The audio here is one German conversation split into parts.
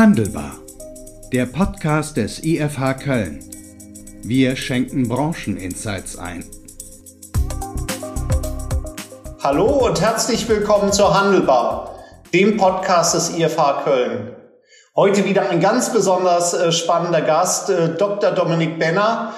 Handelbar. Der Podcast des IFH Köln. Wir schenken Brancheninsights ein. Hallo und herzlich willkommen zur Handelbar, dem Podcast des IFH Köln. Heute wieder ein ganz besonders äh, spannender Gast, äh, Dr. Dominik Benner.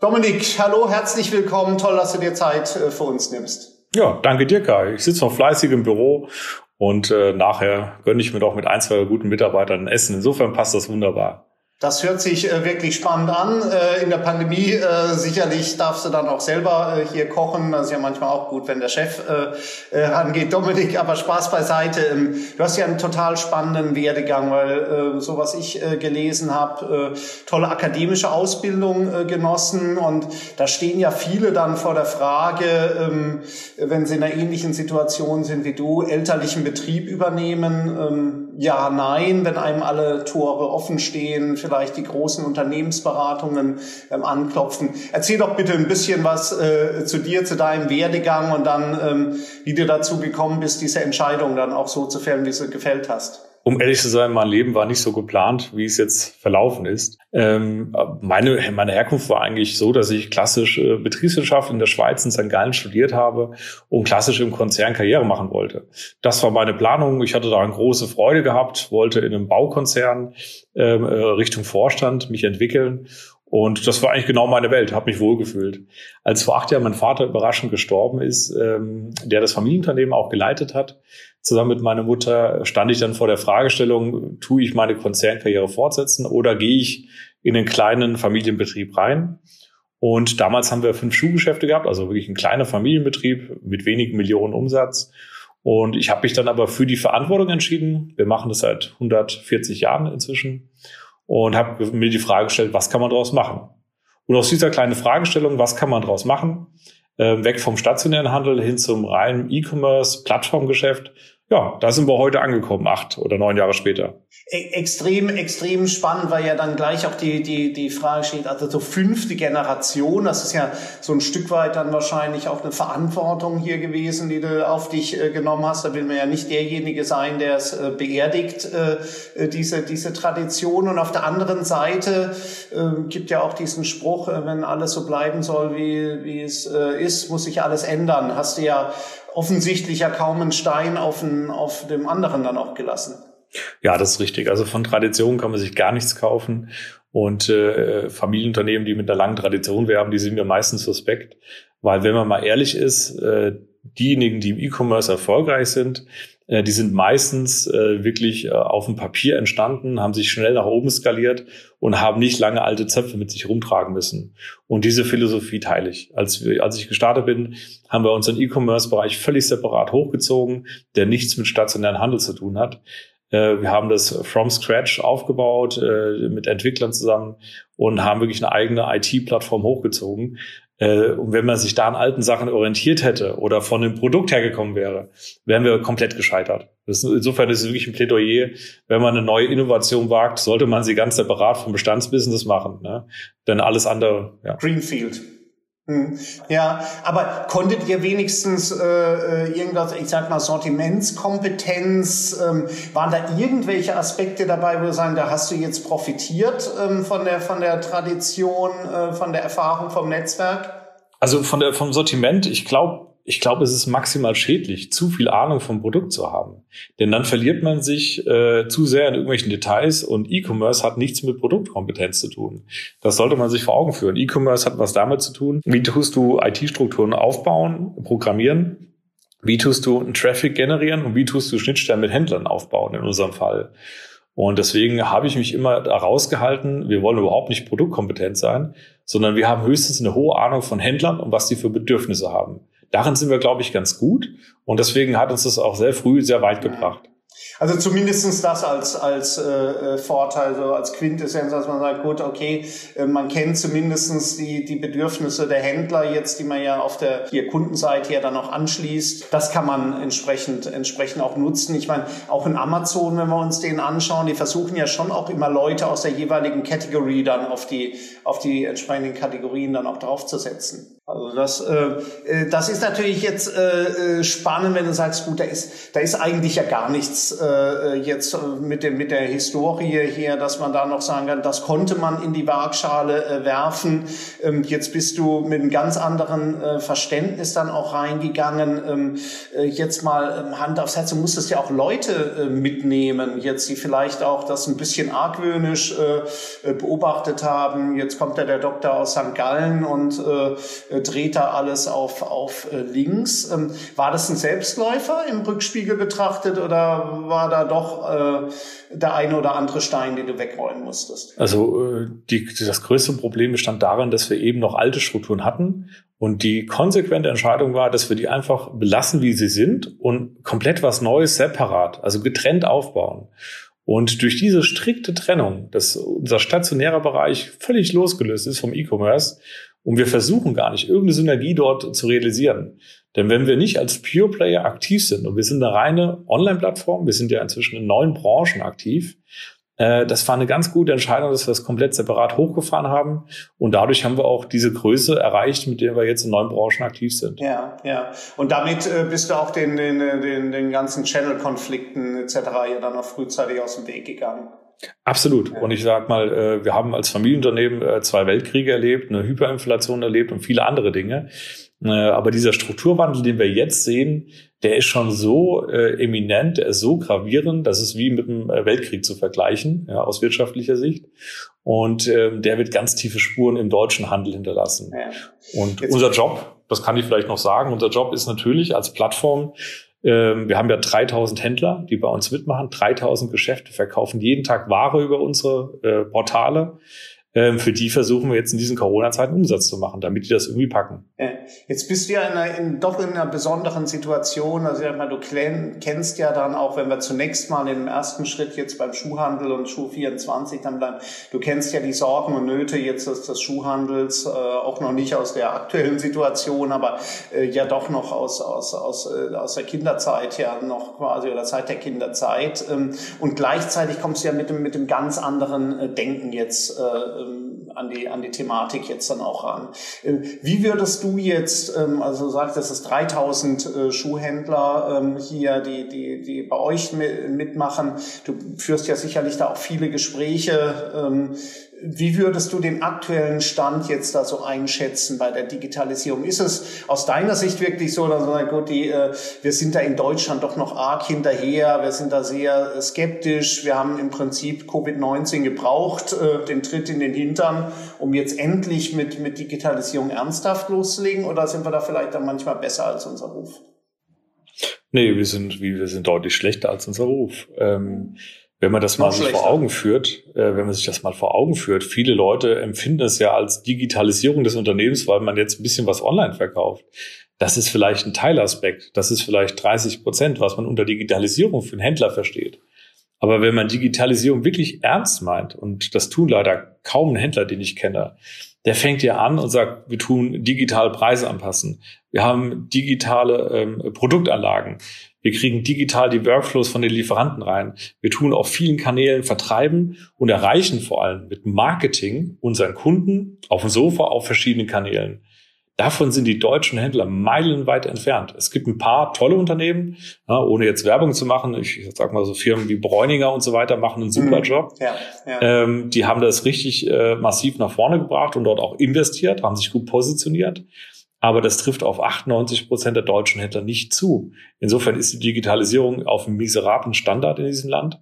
Dominik, hallo, herzlich willkommen. Toll, dass du dir Zeit äh, für uns nimmst. Ja, danke dir, Kai. Ich sitze noch fleißig im Büro und äh, nachher gönne ich mir doch mit ein, zwei guten Mitarbeitern ein Essen. Insofern passt das wunderbar. Das hört sich äh, wirklich spannend an. Äh, in der Pandemie äh, sicherlich darfst du dann auch selber äh, hier kochen. Das ist ja manchmal auch gut, wenn der Chef äh, äh, rangeht. Dominik, aber Spaß beiseite. Ähm, du hast ja einen total spannenden Werdegang, weil so was ich gelesen habe, tolle akademische Ausbildung genossen. Und da stehen ja viele dann vor der Frage, ähm, wenn sie in einer ähnlichen Situation sind wie du, elterlichen Betrieb übernehmen. Ja, nein, wenn einem alle Tore offen stehen vielleicht die großen Unternehmensberatungen ähm, anklopfen. Erzähl doch bitte ein bisschen was äh, zu dir, zu deinem Werdegang und dann, ähm, wie du dazu gekommen bist, diese Entscheidung dann auch so zu fällen, wie du gefällt hast um ehrlich zu sein, mein Leben war nicht so geplant, wie es jetzt verlaufen ist. Ähm, meine, meine Herkunft war eigentlich so, dass ich klassisch äh, Betriebswirtschaft in der Schweiz in St. Gallen studiert habe und klassisch im Konzern Karriere machen wollte. Das war meine Planung. Ich hatte da eine große Freude gehabt, wollte in einem Baukonzern ähm, äh, Richtung Vorstand mich entwickeln und das war eigentlich genau meine Welt, habe mich wohlgefühlt. Als vor acht Jahren mein Vater überraschend gestorben ist, ähm, der das Familienunternehmen auch geleitet hat, zusammen mit meiner Mutter, stand ich dann vor der Fragestellung, tue ich meine Konzernkarriere fortsetzen oder gehe ich in den kleinen Familienbetrieb rein? Und damals haben wir fünf Schuhgeschäfte gehabt, also wirklich ein kleiner Familienbetrieb mit wenigen Millionen Umsatz. Und ich habe mich dann aber für die Verantwortung entschieden. Wir machen das seit 140 Jahren inzwischen und habe mir die Frage gestellt, was kann man daraus machen? Und aus dieser kleinen Fragestellung, was kann man daraus machen, äh, weg vom stationären Handel hin zum reinen E-Commerce, Plattformgeschäft, ja, da sind wir heute angekommen, acht oder neun Jahre später. E extrem, extrem spannend, weil ja dann gleich auch die, die, die Frage steht, also so fünfte Generation, das ist ja so ein Stück weit dann wahrscheinlich auch eine Verantwortung hier gewesen, die du auf dich äh, genommen hast. Da will man ja nicht derjenige sein, der es äh, beerdigt, äh, äh diese, diese Tradition. Und auf der anderen Seite äh, gibt ja auch diesen Spruch, äh, wenn alles so bleiben soll, wie, wie es ist, muss sich alles ändern. Hast du ja offensichtlich ja kaum einen Stein auf, den, auf dem anderen dann auch gelassen. Ja, das ist richtig. Also von Tradition kann man sich gar nichts kaufen. Und äh, Familienunternehmen, die mit einer langen Tradition werben, die sind mir meistens suspekt. Weil wenn man mal ehrlich ist, äh, diejenigen, die im E-Commerce erfolgreich sind, äh, die sind meistens äh, wirklich äh, auf dem Papier entstanden, haben sich schnell nach oben skaliert und haben nicht lange alte Zöpfe mit sich rumtragen müssen. Und diese Philosophie teile ich. Als, wir, als ich gestartet bin, haben wir unseren E-Commerce-Bereich völlig separat hochgezogen, der nichts mit stationären Handel zu tun hat. Wir haben das from scratch aufgebaut mit Entwicklern zusammen und haben wirklich eine eigene IT-Plattform hochgezogen, äh, und wenn man sich da an alten Sachen orientiert hätte oder von dem Produkt hergekommen wäre, wären wir komplett gescheitert. Das, insofern ist es wirklich ein Plädoyer, wenn man eine neue Innovation wagt, sollte man sie ganz separat vom Bestandsbusiness machen. Ne? Denn alles andere, ja. Greenfield. Hm. Ja, aber konntet ihr wenigstens äh, äh, irgendwas, ich sag mal, Sortimentskompetenz, ähm, waren da irgendwelche Aspekte dabei, wo du sagen, da hast du jetzt profitiert ähm, von der von der Tradition, äh, von der Erfahrung vom Netzwerk? Also von der vom Sortiment, ich glaube, ich glaube, es ist maximal schädlich, zu viel Ahnung vom Produkt zu haben. Denn dann verliert man sich äh, zu sehr in irgendwelchen Details und E-Commerce hat nichts mit Produktkompetenz zu tun. Das sollte man sich vor Augen führen. E-Commerce hat was damit zu tun, wie tust du IT-Strukturen aufbauen, programmieren, wie tust du einen Traffic generieren und wie tust du Schnittstellen mit Händlern aufbauen in unserem Fall. Und deswegen habe ich mich immer da rausgehalten, wir wollen überhaupt nicht produktkompetent sein, sondern wir haben höchstens eine hohe Ahnung von Händlern und was die für Bedürfnisse haben. Darin sind wir, glaube ich, ganz gut. Und deswegen hat uns das auch sehr früh sehr weit gebracht. Also zumindestens das als, als äh, äh, Vorteil, so als Quintessenz, dass man sagt, gut, okay, äh, man kennt zumindestens die, die Bedürfnisse der Händler jetzt, die man ja auf der hier Kundenseite ja dann noch anschließt. Das kann man entsprechend, entsprechend auch nutzen. Ich meine, auch in Amazon, wenn wir uns den anschauen, die versuchen ja schon auch immer Leute aus der jeweiligen Category dann auf die, auf die entsprechenden Kategorien dann auch draufzusetzen. Also das, äh, äh, das ist natürlich jetzt äh, äh, spannend, wenn du sagst, gut, da ist, da ist eigentlich ja gar nichts ist äh, jetzt mit, dem, mit der Historie hier, dass man da noch sagen kann, das konnte man in die Waagschale äh, werfen. Ähm, jetzt bist du mit einem ganz anderen äh, Verständnis dann auch reingegangen. Ähm, äh, jetzt mal ähm, Hand aufs Herz, du musstest ja auch Leute äh, mitnehmen, jetzt die vielleicht auch das ein bisschen argwöhnisch äh, beobachtet haben. Jetzt kommt ja der Doktor aus St. Gallen und dreht da alles auf, auf links. Ähm, war das ein Selbstläufer im Rückspiegel betrachtet oder war da doch äh, der eine oder andere Stein, den du wegräumen musstest? Also äh, die, das größte Problem bestand darin, dass wir eben noch alte Strukturen hatten und die konsequente Entscheidung war, dass wir die einfach belassen, wie sie sind und komplett was Neues separat, also getrennt aufbauen. Und durch diese strikte Trennung, dass unser stationärer Bereich völlig losgelöst ist vom E-Commerce und wir versuchen gar nicht, irgendeine Synergie dort zu realisieren. Denn wenn wir nicht als Pure Player aktiv sind und wir sind eine reine Online-Plattform, wir sind ja inzwischen in neun Branchen aktiv, äh, das war eine ganz gute Entscheidung, dass wir das komplett separat hochgefahren haben. Und dadurch haben wir auch diese Größe erreicht, mit der wir jetzt in neuen Branchen aktiv sind. Ja, ja. Und damit äh, bist du auch den, den, den, den ganzen Channel-Konflikten etc. ja dann noch frühzeitig aus dem Weg gegangen. Absolut. Und ich sag mal, äh, wir haben als Familienunternehmen äh, zwei Weltkriege erlebt, eine Hyperinflation erlebt und viele andere Dinge. Äh, aber dieser Strukturwandel, den wir jetzt sehen, der ist schon so eminent, der ist so gravierend, das ist wie mit dem Weltkrieg zu vergleichen, ja, aus wirtschaftlicher Sicht. Und ähm, der wird ganz tiefe Spuren im deutschen Handel hinterlassen. Ja. Und jetzt unser Job, das kann ich vielleicht noch sagen, unser Job ist natürlich als Plattform wir haben ja 3000 Händler, die bei uns mitmachen, 3000 Geschäfte verkaufen jeden Tag Ware über unsere äh, Portale. Ähm, für die versuchen wir jetzt in diesen Corona-Zeiten Umsatz zu machen, damit die das irgendwie packen. Jetzt bist du ja in einer, in, doch in einer besonderen Situation. Also ich mal, du kennst ja dann auch, wenn wir zunächst mal im ersten Schritt jetzt beim Schuhhandel und Schuh 24 dann bleiben, du kennst ja die Sorgen und Nöte jetzt des, des Schuhhandels, äh, auch noch nicht aus der aktuellen Situation, aber äh, ja doch noch aus, aus, aus, äh, aus der Kinderzeit ja noch quasi oder Zeit der Kinderzeit. Ähm, und gleichzeitig kommst du ja mit dem, mit dem ganz anderen äh, Denken jetzt äh, an, die, an die Thematik jetzt dann auch ran. Äh, wie würdest du jetzt, ähm, also sagt, es ist 3000 äh, Schuhhändler ähm, hier, die, die, die bei euch mitmachen. Du führst ja sicherlich da auch viele Gespräche. Wie würdest du den aktuellen Stand jetzt da so einschätzen bei der Digitalisierung? Ist es aus deiner Sicht wirklich so, dass man gut, die, äh, wir sind da in Deutschland doch noch arg hinterher, wir sind da sehr skeptisch, wir haben im Prinzip Covid-19 gebraucht, äh, den Tritt in den Hintern, um jetzt endlich mit, mit Digitalisierung ernsthaft loszulegen oder sind wir da vielleicht dann manchmal besser als unser Ruf? Nee, wir sind, wir sind deutlich schlechter als unser Ruf. Ähm, wenn man das mal sich vor Augen führt, äh, wenn man sich das mal vor Augen führt, viele Leute empfinden es ja als Digitalisierung des Unternehmens, weil man jetzt ein bisschen was online verkauft. Das ist vielleicht ein Teilaspekt. Das ist vielleicht 30 Prozent, was man unter Digitalisierung für einen Händler versteht. Aber wenn man Digitalisierung wirklich ernst meint, und das tun leider kaum ein Händler, den ich kenne, der fängt ja an und sagt, wir tun digital Preise anpassen. Wir haben digitale ähm, Produktanlagen. Wir kriegen digital die Workflows von den Lieferanten rein. Wir tun auf vielen Kanälen vertreiben und erreichen vor allem mit Marketing unseren Kunden auf dem Sofa auf verschiedenen Kanälen. Davon sind die deutschen Händler meilenweit entfernt. Es gibt ein paar tolle Unternehmen, ja, ohne jetzt Werbung zu machen. Ich sag mal so Firmen wie Bräuninger und so weiter machen einen super mhm. Job. Ja, ja. Ähm, die haben das richtig äh, massiv nach vorne gebracht und dort auch investiert, haben sich gut positioniert aber das trifft auf 98 Prozent der deutschen Händler nicht zu. Insofern ist die Digitalisierung auf einem miserablen Standard in diesem Land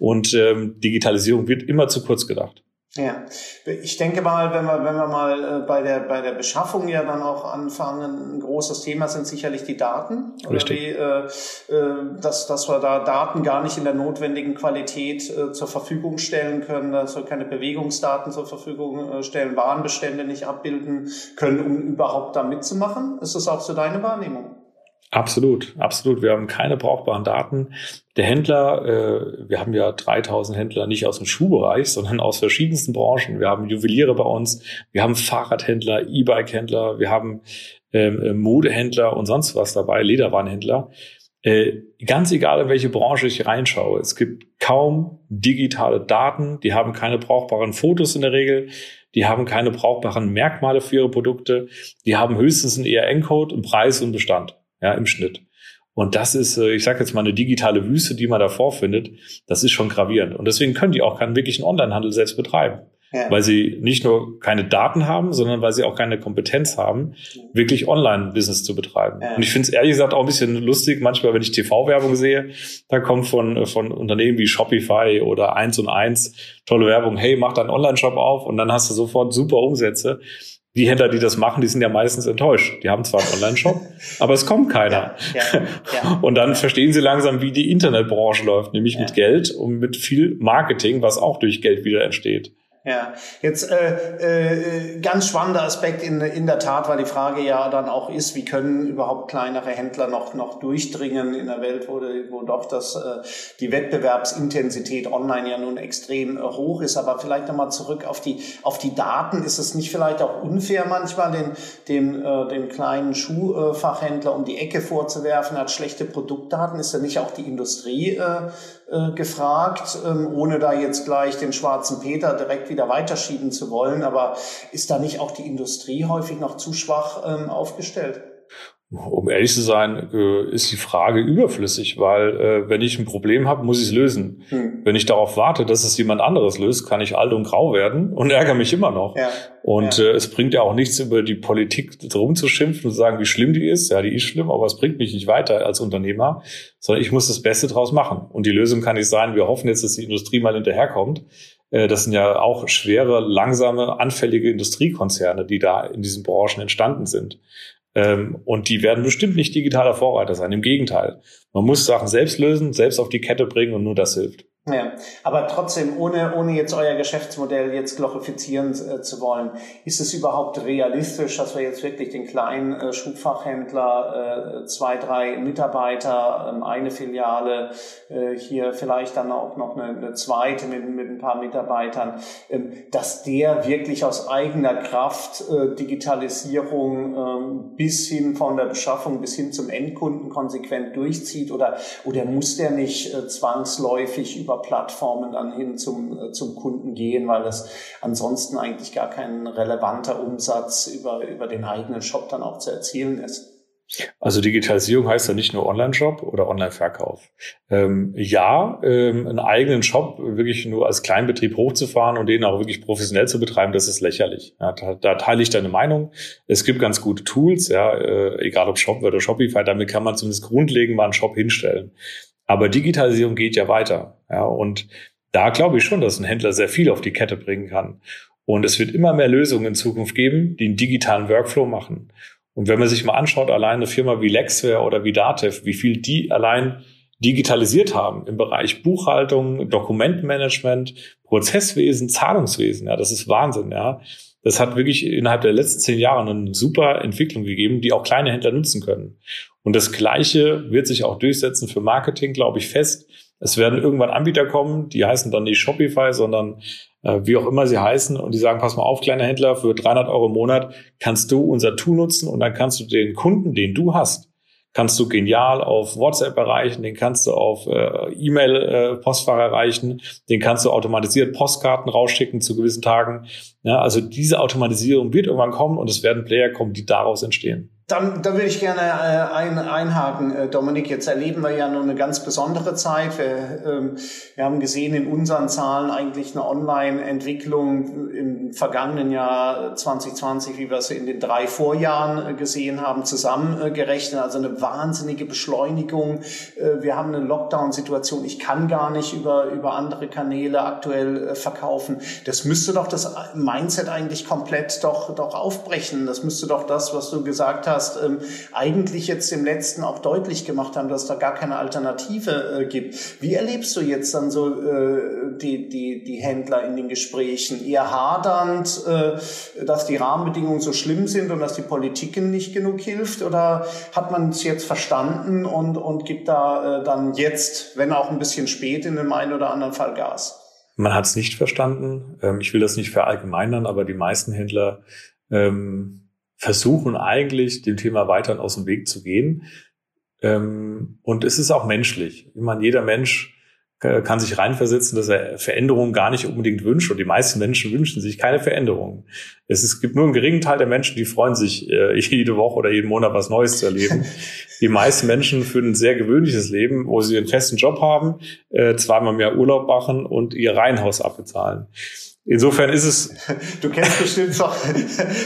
und ähm, Digitalisierung wird immer zu kurz gedacht. Ja, ich denke mal, wenn wir, wenn wir mal äh, bei der, bei der Beschaffung ja dann auch anfangen, ein großes Thema sind sicherlich die Daten. Richtig. Die, äh, äh, dass, dass wir da Daten gar nicht in der notwendigen Qualität äh, zur Verfügung stellen können, dass wir keine Bewegungsdaten zur Verfügung äh, stellen, Warenbestände nicht abbilden können, um überhaupt da mitzumachen. Ist das auch so deine Wahrnehmung? Absolut, absolut. Wir haben keine brauchbaren Daten. Der Händler, äh, wir haben ja 3000 Händler nicht aus dem Schuhbereich, sondern aus verschiedensten Branchen. Wir haben Juweliere bei uns, wir haben Fahrradhändler, E-Bike-Händler, wir haben ähm, äh, Modehändler und sonst was dabei, Lederwarenhändler. Äh, ganz egal, in welche Branche ich reinschaue, es gibt kaum digitale Daten, die haben keine brauchbaren Fotos in der Regel, die haben keine brauchbaren Merkmale für ihre Produkte, die haben höchstens einen ERN-Code, einen Preis und Bestand ja, im Schnitt. Und das ist, äh, ich sage jetzt mal, eine digitale Wüste, die man da vorfindet. Das ist schon gravierend. Und deswegen können die auch keinen wirklichen Onlinehandel selbst betreiben. Ja. Weil sie nicht nur keine Daten haben, sondern weil sie auch keine Kompetenz haben, wirklich Online-Business zu betreiben. Ja. Und ich finde es ehrlich gesagt auch ein bisschen lustig, manchmal, wenn ich TV-Werbung sehe, da kommt von, von Unternehmen wie Shopify oder eins und eins tolle Werbung, hey, mach deinen Online-Shop auf und dann hast du sofort super Umsätze die Händler, die das machen, die sind ja meistens enttäuscht. Die haben zwar einen Online-Shop, aber es kommt keiner. Ja, ja, ja, und dann verstehen sie langsam, wie die Internetbranche läuft, nämlich mit Geld und mit viel Marketing, was auch durch Geld wieder entsteht. Ja, jetzt äh, äh, ganz spannender Aspekt in, in der Tat, weil die Frage ja dann auch ist, wie können überhaupt kleinere Händler noch noch durchdringen in der Welt, wo, wo doch das äh, die Wettbewerbsintensität online ja nun extrem äh, hoch ist. Aber vielleicht nochmal zurück auf die auf die Daten. Ist es nicht vielleicht auch unfair manchmal den den äh, den kleinen Schuhfachhändler um die Ecke vorzuwerfen, hat schlechte Produktdaten? Ist ja nicht auch die Industrie äh, äh, gefragt, ähm, ohne da jetzt gleich den schwarzen Peter direkt wieder weiterschieben zu wollen. Aber ist da nicht auch die Industrie häufig noch zu schwach ähm, aufgestellt? Um ehrlich zu sein, äh, ist die Frage überflüssig, weil äh, wenn ich ein Problem habe, muss ich es lösen. Hm. Wenn ich darauf warte, dass es jemand anderes löst, kann ich alt und grau werden und ärgere mich immer noch. Ja. Und ja. Äh, es bringt ja auch nichts, über die Politik drum zu schimpfen und zu sagen, wie schlimm die ist. Ja, die ist schlimm, aber es bringt mich nicht weiter als Unternehmer, sondern ich muss das Beste draus machen. Und die Lösung kann nicht sein, wir hoffen jetzt, dass die Industrie mal hinterherkommt. Äh, das sind ja auch schwere, langsame, anfällige Industriekonzerne, die da in diesen Branchen entstanden sind. Ähm, und die werden bestimmt nicht digitaler Vorreiter sein. Im Gegenteil. Man muss Sachen selbst lösen, selbst auf die Kette bringen und nur das hilft. Ja, aber trotzdem, ohne, ohne jetzt euer Geschäftsmodell jetzt glorifizieren äh, zu wollen, ist es überhaupt realistisch, dass wir jetzt wirklich den kleinen äh, Schuhfachhändler, äh, zwei, drei Mitarbeiter, ähm, eine Filiale, äh, hier vielleicht dann auch noch eine, eine zweite mit, mit ein paar Mitarbeitern, ähm, dass der wirklich aus eigener Kraft äh, Digitalisierung ähm, bis hin von der Beschaffung bis hin zum Endkunden konsequent durchzieht oder, oder muss der nicht äh, zwangsläufig über über Plattformen dann hin zum, äh, zum Kunden gehen, weil es ansonsten eigentlich gar kein relevanter Umsatz über, über den eigenen Shop dann auch zu erzielen ist. Also Digitalisierung heißt ja nicht nur Online-Shop oder Online-Verkauf. Ähm, ja, ähm, einen eigenen Shop wirklich nur als Kleinbetrieb hochzufahren und den auch wirklich professionell zu betreiben, das ist lächerlich. Ja, da, da, teile ich deine Meinung. Es gibt ganz gute Tools, ja, äh, egal ob Shop oder Shopify, damit kann man zumindest grundlegend mal einen Shop hinstellen. Aber Digitalisierung geht ja weiter. Ja, und da glaube ich schon, dass ein Händler sehr viel auf die Kette bringen kann. Und es wird immer mehr Lösungen in Zukunft geben, die einen digitalen Workflow machen. Und wenn man sich mal anschaut, allein eine Firma wie Lexware oder wie Datev, wie viel die allein digitalisiert haben im Bereich Buchhaltung, Dokumentmanagement, Prozesswesen, Zahlungswesen, ja, das ist Wahnsinn, ja. Das hat wirklich innerhalb der letzten zehn Jahre eine super Entwicklung gegeben, die auch kleine Händler nutzen können. Und das Gleiche wird sich auch durchsetzen für Marketing, glaube ich, fest. Es werden irgendwann Anbieter kommen, die heißen dann nicht Shopify, sondern äh, wie auch immer sie heißen und die sagen, pass mal auf, kleiner Händler, für 300 Euro im Monat kannst du unser Tool nutzen und dann kannst du den Kunden, den du hast, kannst du genial auf WhatsApp erreichen, den kannst du auf äh, E-Mail-Postfach äh, erreichen, den kannst du automatisiert Postkarten rausschicken zu gewissen Tagen. Ja, also diese Automatisierung wird irgendwann kommen und es werden Player kommen, die daraus entstehen. Dann, da würde ich gerne äh, ein, einhaken, äh, Dominik. Jetzt erleben wir ja nur eine ganz besondere Zeit. Wir, ähm, wir haben gesehen in unseren Zahlen eigentlich eine Online-Entwicklung im vergangenen Jahr 2020, wie wir es in den drei Vorjahren äh, gesehen haben, zusammengerechnet. Also eine wahnsinnige Beschleunigung. Äh, wir haben eine Lockdown-Situation. Ich kann gar nicht über, über andere Kanäle aktuell äh, verkaufen. Das müsste doch das Mindset eigentlich komplett doch, doch aufbrechen. Das müsste doch das, was du gesagt hast, hast, ähm, eigentlich jetzt im letzten auch deutlich gemacht haben, dass da gar keine Alternative äh, gibt. Wie erlebst du jetzt dann so äh, die, die, die Händler in den Gesprächen? Eher hadernd, äh, dass die Rahmenbedingungen so schlimm sind und dass die Politik nicht genug hilft? Oder hat man es jetzt verstanden und, und gibt da äh, dann jetzt, wenn auch ein bisschen spät, in dem einen oder anderen Fall Gas? Man hat es nicht verstanden. Ähm, ich will das nicht verallgemeinern, aber die meisten Händler ähm, versuchen eigentlich dem Thema weiterhin aus dem Weg zu gehen. Ähm, und es ist auch menschlich. Ich meine, jeder Mensch kann sich reinversetzen, dass er Veränderungen gar nicht unbedingt wünscht. Und die meisten Menschen wünschen sich keine Veränderungen. Es, ist, es gibt nur einen geringen Teil der Menschen, die freuen sich, äh, jede Woche oder jeden Monat was Neues zu erleben. die meisten Menschen führen ein sehr gewöhnliches Leben, wo sie einen festen Job haben, äh, zweimal mehr Urlaub machen und ihr Reihenhaus abbezahlen. Insofern ist es. Du kennst bestimmt doch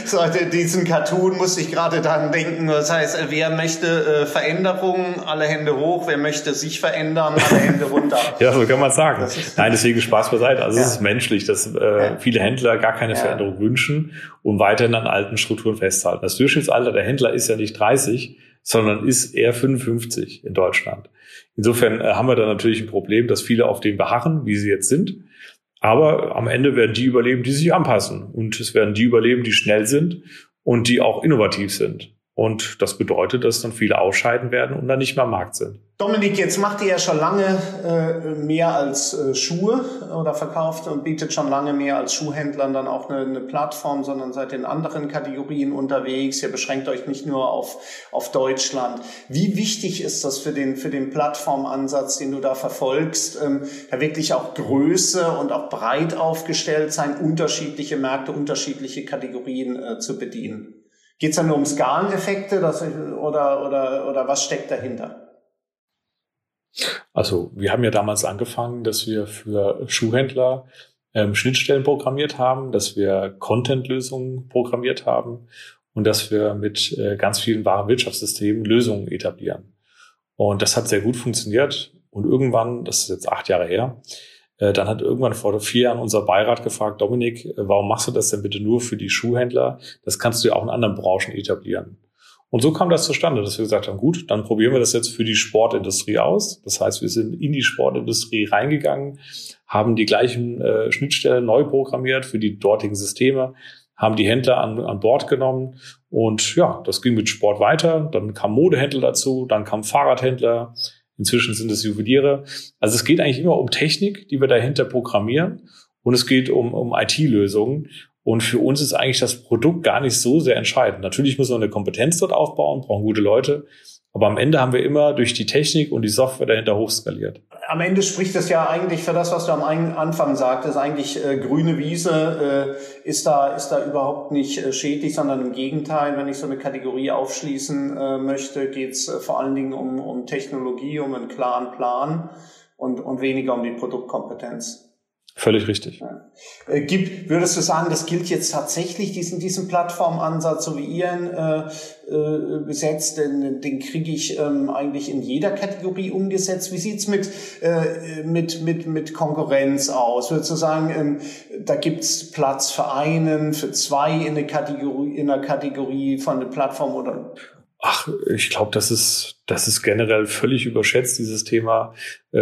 so diesen Cartoon, muss ich gerade dran denken. Das heißt, wer möchte äh, Veränderungen, alle Hände hoch, wer möchte sich verändern, alle Hände runter. ja, so kann man sagen. Nein, deswegen Spaß beiseite. Also ja. es ist menschlich, dass äh, ja. viele Händler gar keine ja. Veränderung wünschen und weiterhin an alten Strukturen festhalten. Das Durchschnittsalter der Händler ist ja nicht 30, sondern ist eher 55 in Deutschland. Insofern äh, haben wir da natürlich ein Problem, dass viele auf dem beharren, wie sie jetzt sind aber am Ende werden die überleben, die sich anpassen. Und es werden die überleben, die schnell sind und die auch innovativ sind. Und das bedeutet, dass dann viele ausscheiden werden und dann nicht mehr am Markt sind. Dominik, jetzt macht ihr ja schon lange äh, mehr als äh, Schuhe oder verkauft und bietet schon lange mehr als Schuhhändlern dann auch eine, eine, Plattform, sondern seid in anderen Kategorien unterwegs. Ihr beschränkt euch nicht nur auf, auf Deutschland. Wie wichtig ist das für den, für den Plattformansatz, den du da verfolgst, ähm, da wirklich auch Größe und auch breit aufgestellt sein, unterschiedliche Märkte, unterschiedliche Kategorien äh, zu bedienen? Geht es da nur um Skaleneffekte das, oder, oder, oder was steckt dahinter? Also wir haben ja damals angefangen, dass wir für Schuhhändler ähm, Schnittstellen programmiert haben, dass wir Content-Lösungen programmiert haben und dass wir mit äh, ganz vielen Warenwirtschaftssystemen Lösungen etablieren. Und das hat sehr gut funktioniert. Und irgendwann, das ist jetzt acht Jahre her, dann hat irgendwann vor vier Jahren unser Beirat gefragt, Dominik, äh, warum machst du das denn bitte nur für die Schuhhändler? Das kannst du ja auch in anderen Branchen etablieren. Und so kam das zustande, dass wir gesagt haben, gut, dann probieren wir das jetzt für die Sportindustrie aus. Das heißt, wir sind in die Sportindustrie reingegangen, haben die gleichen äh, Schnittstellen neu programmiert für die dortigen Systeme, haben die Händler an, an Bord genommen und ja, das ging mit Sport weiter. Dann kam Modehändler dazu, dann kam Fahrradhändler, Inzwischen sind es Juweliere. Also es geht eigentlich immer um Technik, die wir dahinter programmieren. Und es geht um, um IT-Lösungen. Und für uns ist eigentlich das Produkt gar nicht so sehr entscheidend. Natürlich muss man eine Kompetenz dort aufbauen, brauchen gute Leute. Aber am Ende haben wir immer durch die Technik und die Software dahinter hochskaliert. Am Ende spricht es ja eigentlich für das, was du am Anfang sagtest, eigentlich äh, grüne Wiese äh, ist da ist da überhaupt nicht äh, schädlich, sondern im Gegenteil, wenn ich so eine Kategorie aufschließen äh, möchte, geht es äh, vor allen Dingen um, um Technologie, um einen klaren Plan und, und weniger um die Produktkompetenz. Völlig richtig. Äh, gibt, würdest du sagen, das gilt jetzt tatsächlich, diesen, diesen Plattformansatz, so wie ihr ihn äh, äh, gesetzt, den, den kriege ich ähm, eigentlich in jeder Kategorie umgesetzt. Wie sieht's mit, äh, mit, mit, mit Konkurrenz aus? Würdest du sagen, ähm, da gibt's Platz für einen, für zwei in der Kategorie, in der Kategorie von der Plattform oder Ach, ich glaube, das ist, das ist generell völlig überschätzt, dieses Thema. Äh,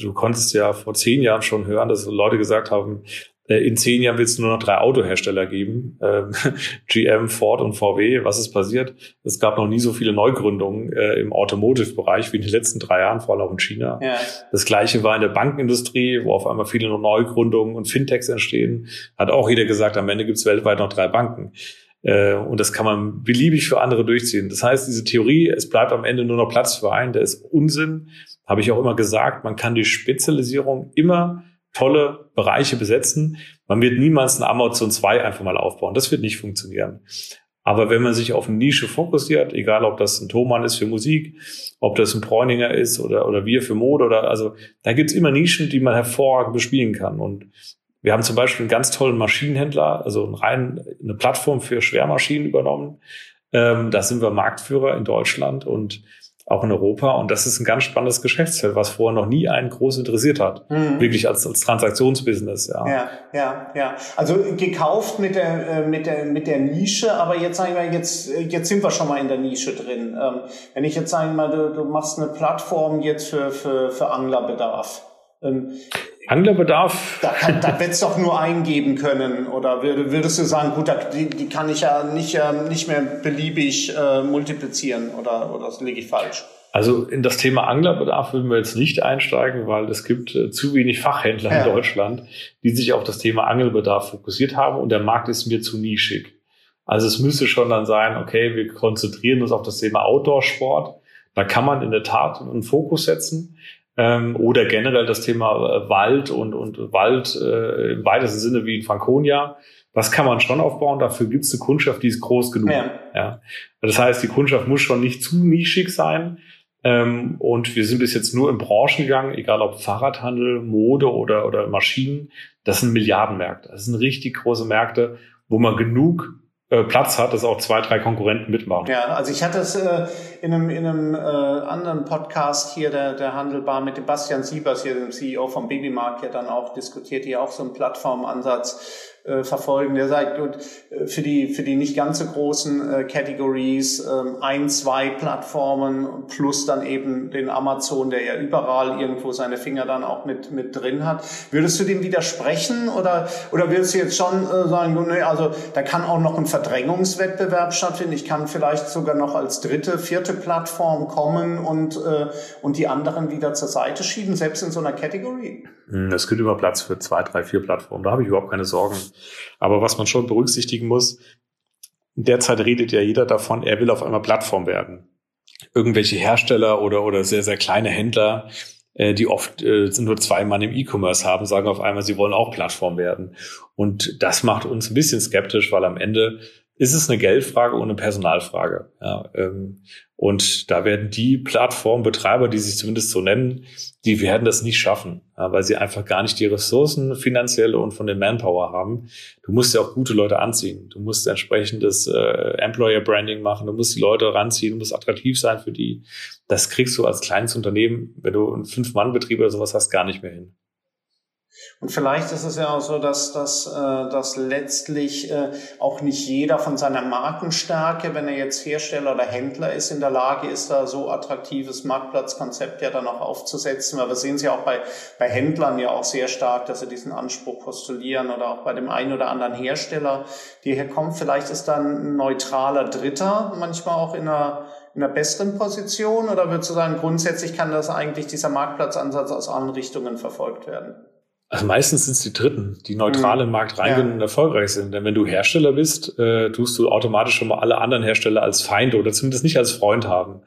du konntest ja vor zehn Jahren schon hören, dass Leute gesagt haben, äh, in zehn Jahren wird es nur noch drei Autohersteller geben, ähm, GM, Ford und VW. Was ist passiert? Es gab noch nie so viele Neugründungen äh, im Automotive-Bereich wie in den letzten drei Jahren, vor allem auch in China. Ja. Das gleiche war in der Bankenindustrie, wo auf einmal viele Neugründungen und Fintechs entstehen. Hat auch jeder gesagt, am Ende gibt es weltweit noch drei Banken. Äh, und das kann man beliebig für andere durchziehen. Das heißt, diese Theorie, es bleibt am Ende nur noch Platz für einen, der ist Unsinn. Habe ich auch immer gesagt, man kann die Spezialisierung immer tolle Bereiche besetzen. Man wird niemals eine Amazon 2 einfach mal aufbauen. Das wird nicht funktionieren. Aber wenn man sich auf eine Nische fokussiert, egal ob das ein Thomann ist für Musik, ob das ein Bräuninger ist oder, oder wir für Mode oder also da gibt's immer Nischen, die man hervorragend bespielen kann. Und wir haben zum Beispiel einen ganz tollen Maschinenhändler, also rein eine Plattform für Schwermaschinen übernommen. Ähm, da sind wir Marktführer in Deutschland und auch in Europa. Und das ist ein ganz spannendes Geschäftsfeld, was vorher noch nie einen groß interessiert hat. Mhm. Wirklich als, als Transaktionsbusiness, ja. Ja, ja, ja. Also gekauft mit der, äh, mit der, mit der Nische, aber jetzt sagen wir, jetzt, jetzt sind wir schon mal in der Nische drin. Ähm, wenn ich jetzt sagen mal, du, du machst eine Plattform jetzt für, für, für Anglerbedarf. Ähm, Anglerbedarf. Da, kann, da wird es doch nur eingeben können. Oder würdest du sagen, gut, die, die kann ich ja nicht, äh, nicht mehr beliebig äh, multiplizieren oder, oder das liege ich falsch? Also in das Thema Anglerbedarf würden wir jetzt nicht einsteigen, weil es gibt äh, zu wenig Fachhändler ja. in Deutschland, die sich auf das Thema Angelbedarf fokussiert haben und der Markt ist mir zu nischig. Also es müsste schon dann sein, okay, wir konzentrieren uns auf das Thema Outdoor-Sport. Da kann man in der Tat einen Fokus setzen. Ähm, oder generell das Thema äh, Wald und, und Wald äh, im weitesten Sinne wie in Franconia. Das kann man schon aufbauen. Dafür gibt es eine Kundschaft, die ist groß genug. Ja. ja. Das heißt, die Kundschaft muss schon nicht zu nischig sein. Ähm, und wir sind bis jetzt nur in Branchen gegangen, egal ob Fahrradhandel, Mode oder, oder Maschinen. Das sind Milliardenmärkte. Das sind richtig große Märkte, wo man genug Platz hat, dass auch zwei, drei Konkurrenten mitmachen. Ja, also ich hatte es äh, in einem, in einem äh, anderen Podcast hier, der, der Handelbar mit dem Bastian Siebers, hier dem CEO vom Babymarkt, ja dann auch diskutiert, hier auch so einen Plattformansatz äh, verfolgen. Der sagt, gut, äh, für die, für die nicht ganz so großen äh, Categories äh, ein, zwei Plattformen plus dann eben den Amazon, der ja überall irgendwo seine Finger dann auch mit, mit drin hat. Würdest du dem widersprechen oder, oder würdest du jetzt schon äh, sagen, nee, also da kann auch noch ein Verdrängungswettbewerb stattfinden. Ich kann vielleicht sogar noch als dritte, vierte Plattform kommen und, äh, und die anderen wieder zur Seite schieben, selbst in so einer Category? Hm, es gibt immer Platz für zwei, drei, vier Plattformen. Da habe ich überhaupt keine Sorgen. Aber was man schon berücksichtigen muss, derzeit redet ja jeder davon, er will auf einmal Plattform werden. Irgendwelche Hersteller oder, oder sehr, sehr kleine Händler, äh, die oft äh, nur zwei Mann im E-Commerce haben, sagen auf einmal, sie wollen auch Plattform werden. Und das macht uns ein bisschen skeptisch, weil am Ende ist es eine Geldfrage und eine Personalfrage. Ja, ähm, und da werden die Plattformbetreiber, die sich zumindest so nennen, die werden das nicht schaffen, ja, weil sie einfach gar nicht die Ressourcen finanzielle und von der Manpower haben. Du musst ja auch gute Leute anziehen. Du musst entsprechendes äh, Employer Branding machen. Du musst die Leute ranziehen. Du musst attraktiv sein für die. Das kriegst du als kleines Unternehmen, wenn du einen Fünf-Mann-Betrieb oder sowas hast, gar nicht mehr hin. Und vielleicht ist es ja auch so, dass, dass, äh, dass letztlich äh, auch nicht jeder von seiner Markenstärke, wenn er jetzt Hersteller oder Händler ist, in der Lage ist, da so attraktives Marktplatzkonzept ja dann auch aufzusetzen. Weil wir sehen es ja auch bei, bei Händlern ja auch sehr stark, dass sie diesen Anspruch postulieren oder auch bei dem einen oder anderen Hersteller, der hier kommt. Vielleicht ist dann ein neutraler Dritter manchmal auch in einer in einer besseren Position oder würdest du sagen, grundsätzlich kann das eigentlich dieser Marktplatzansatz aus allen Richtungen verfolgt werden? Also meistens sind es die Dritten, die neutral im Markt reingehen ja. und erfolgreich sind. Denn wenn du Hersteller bist, äh, tust du automatisch schon mal alle anderen Hersteller als Feinde oder zumindest nicht als Freund haben.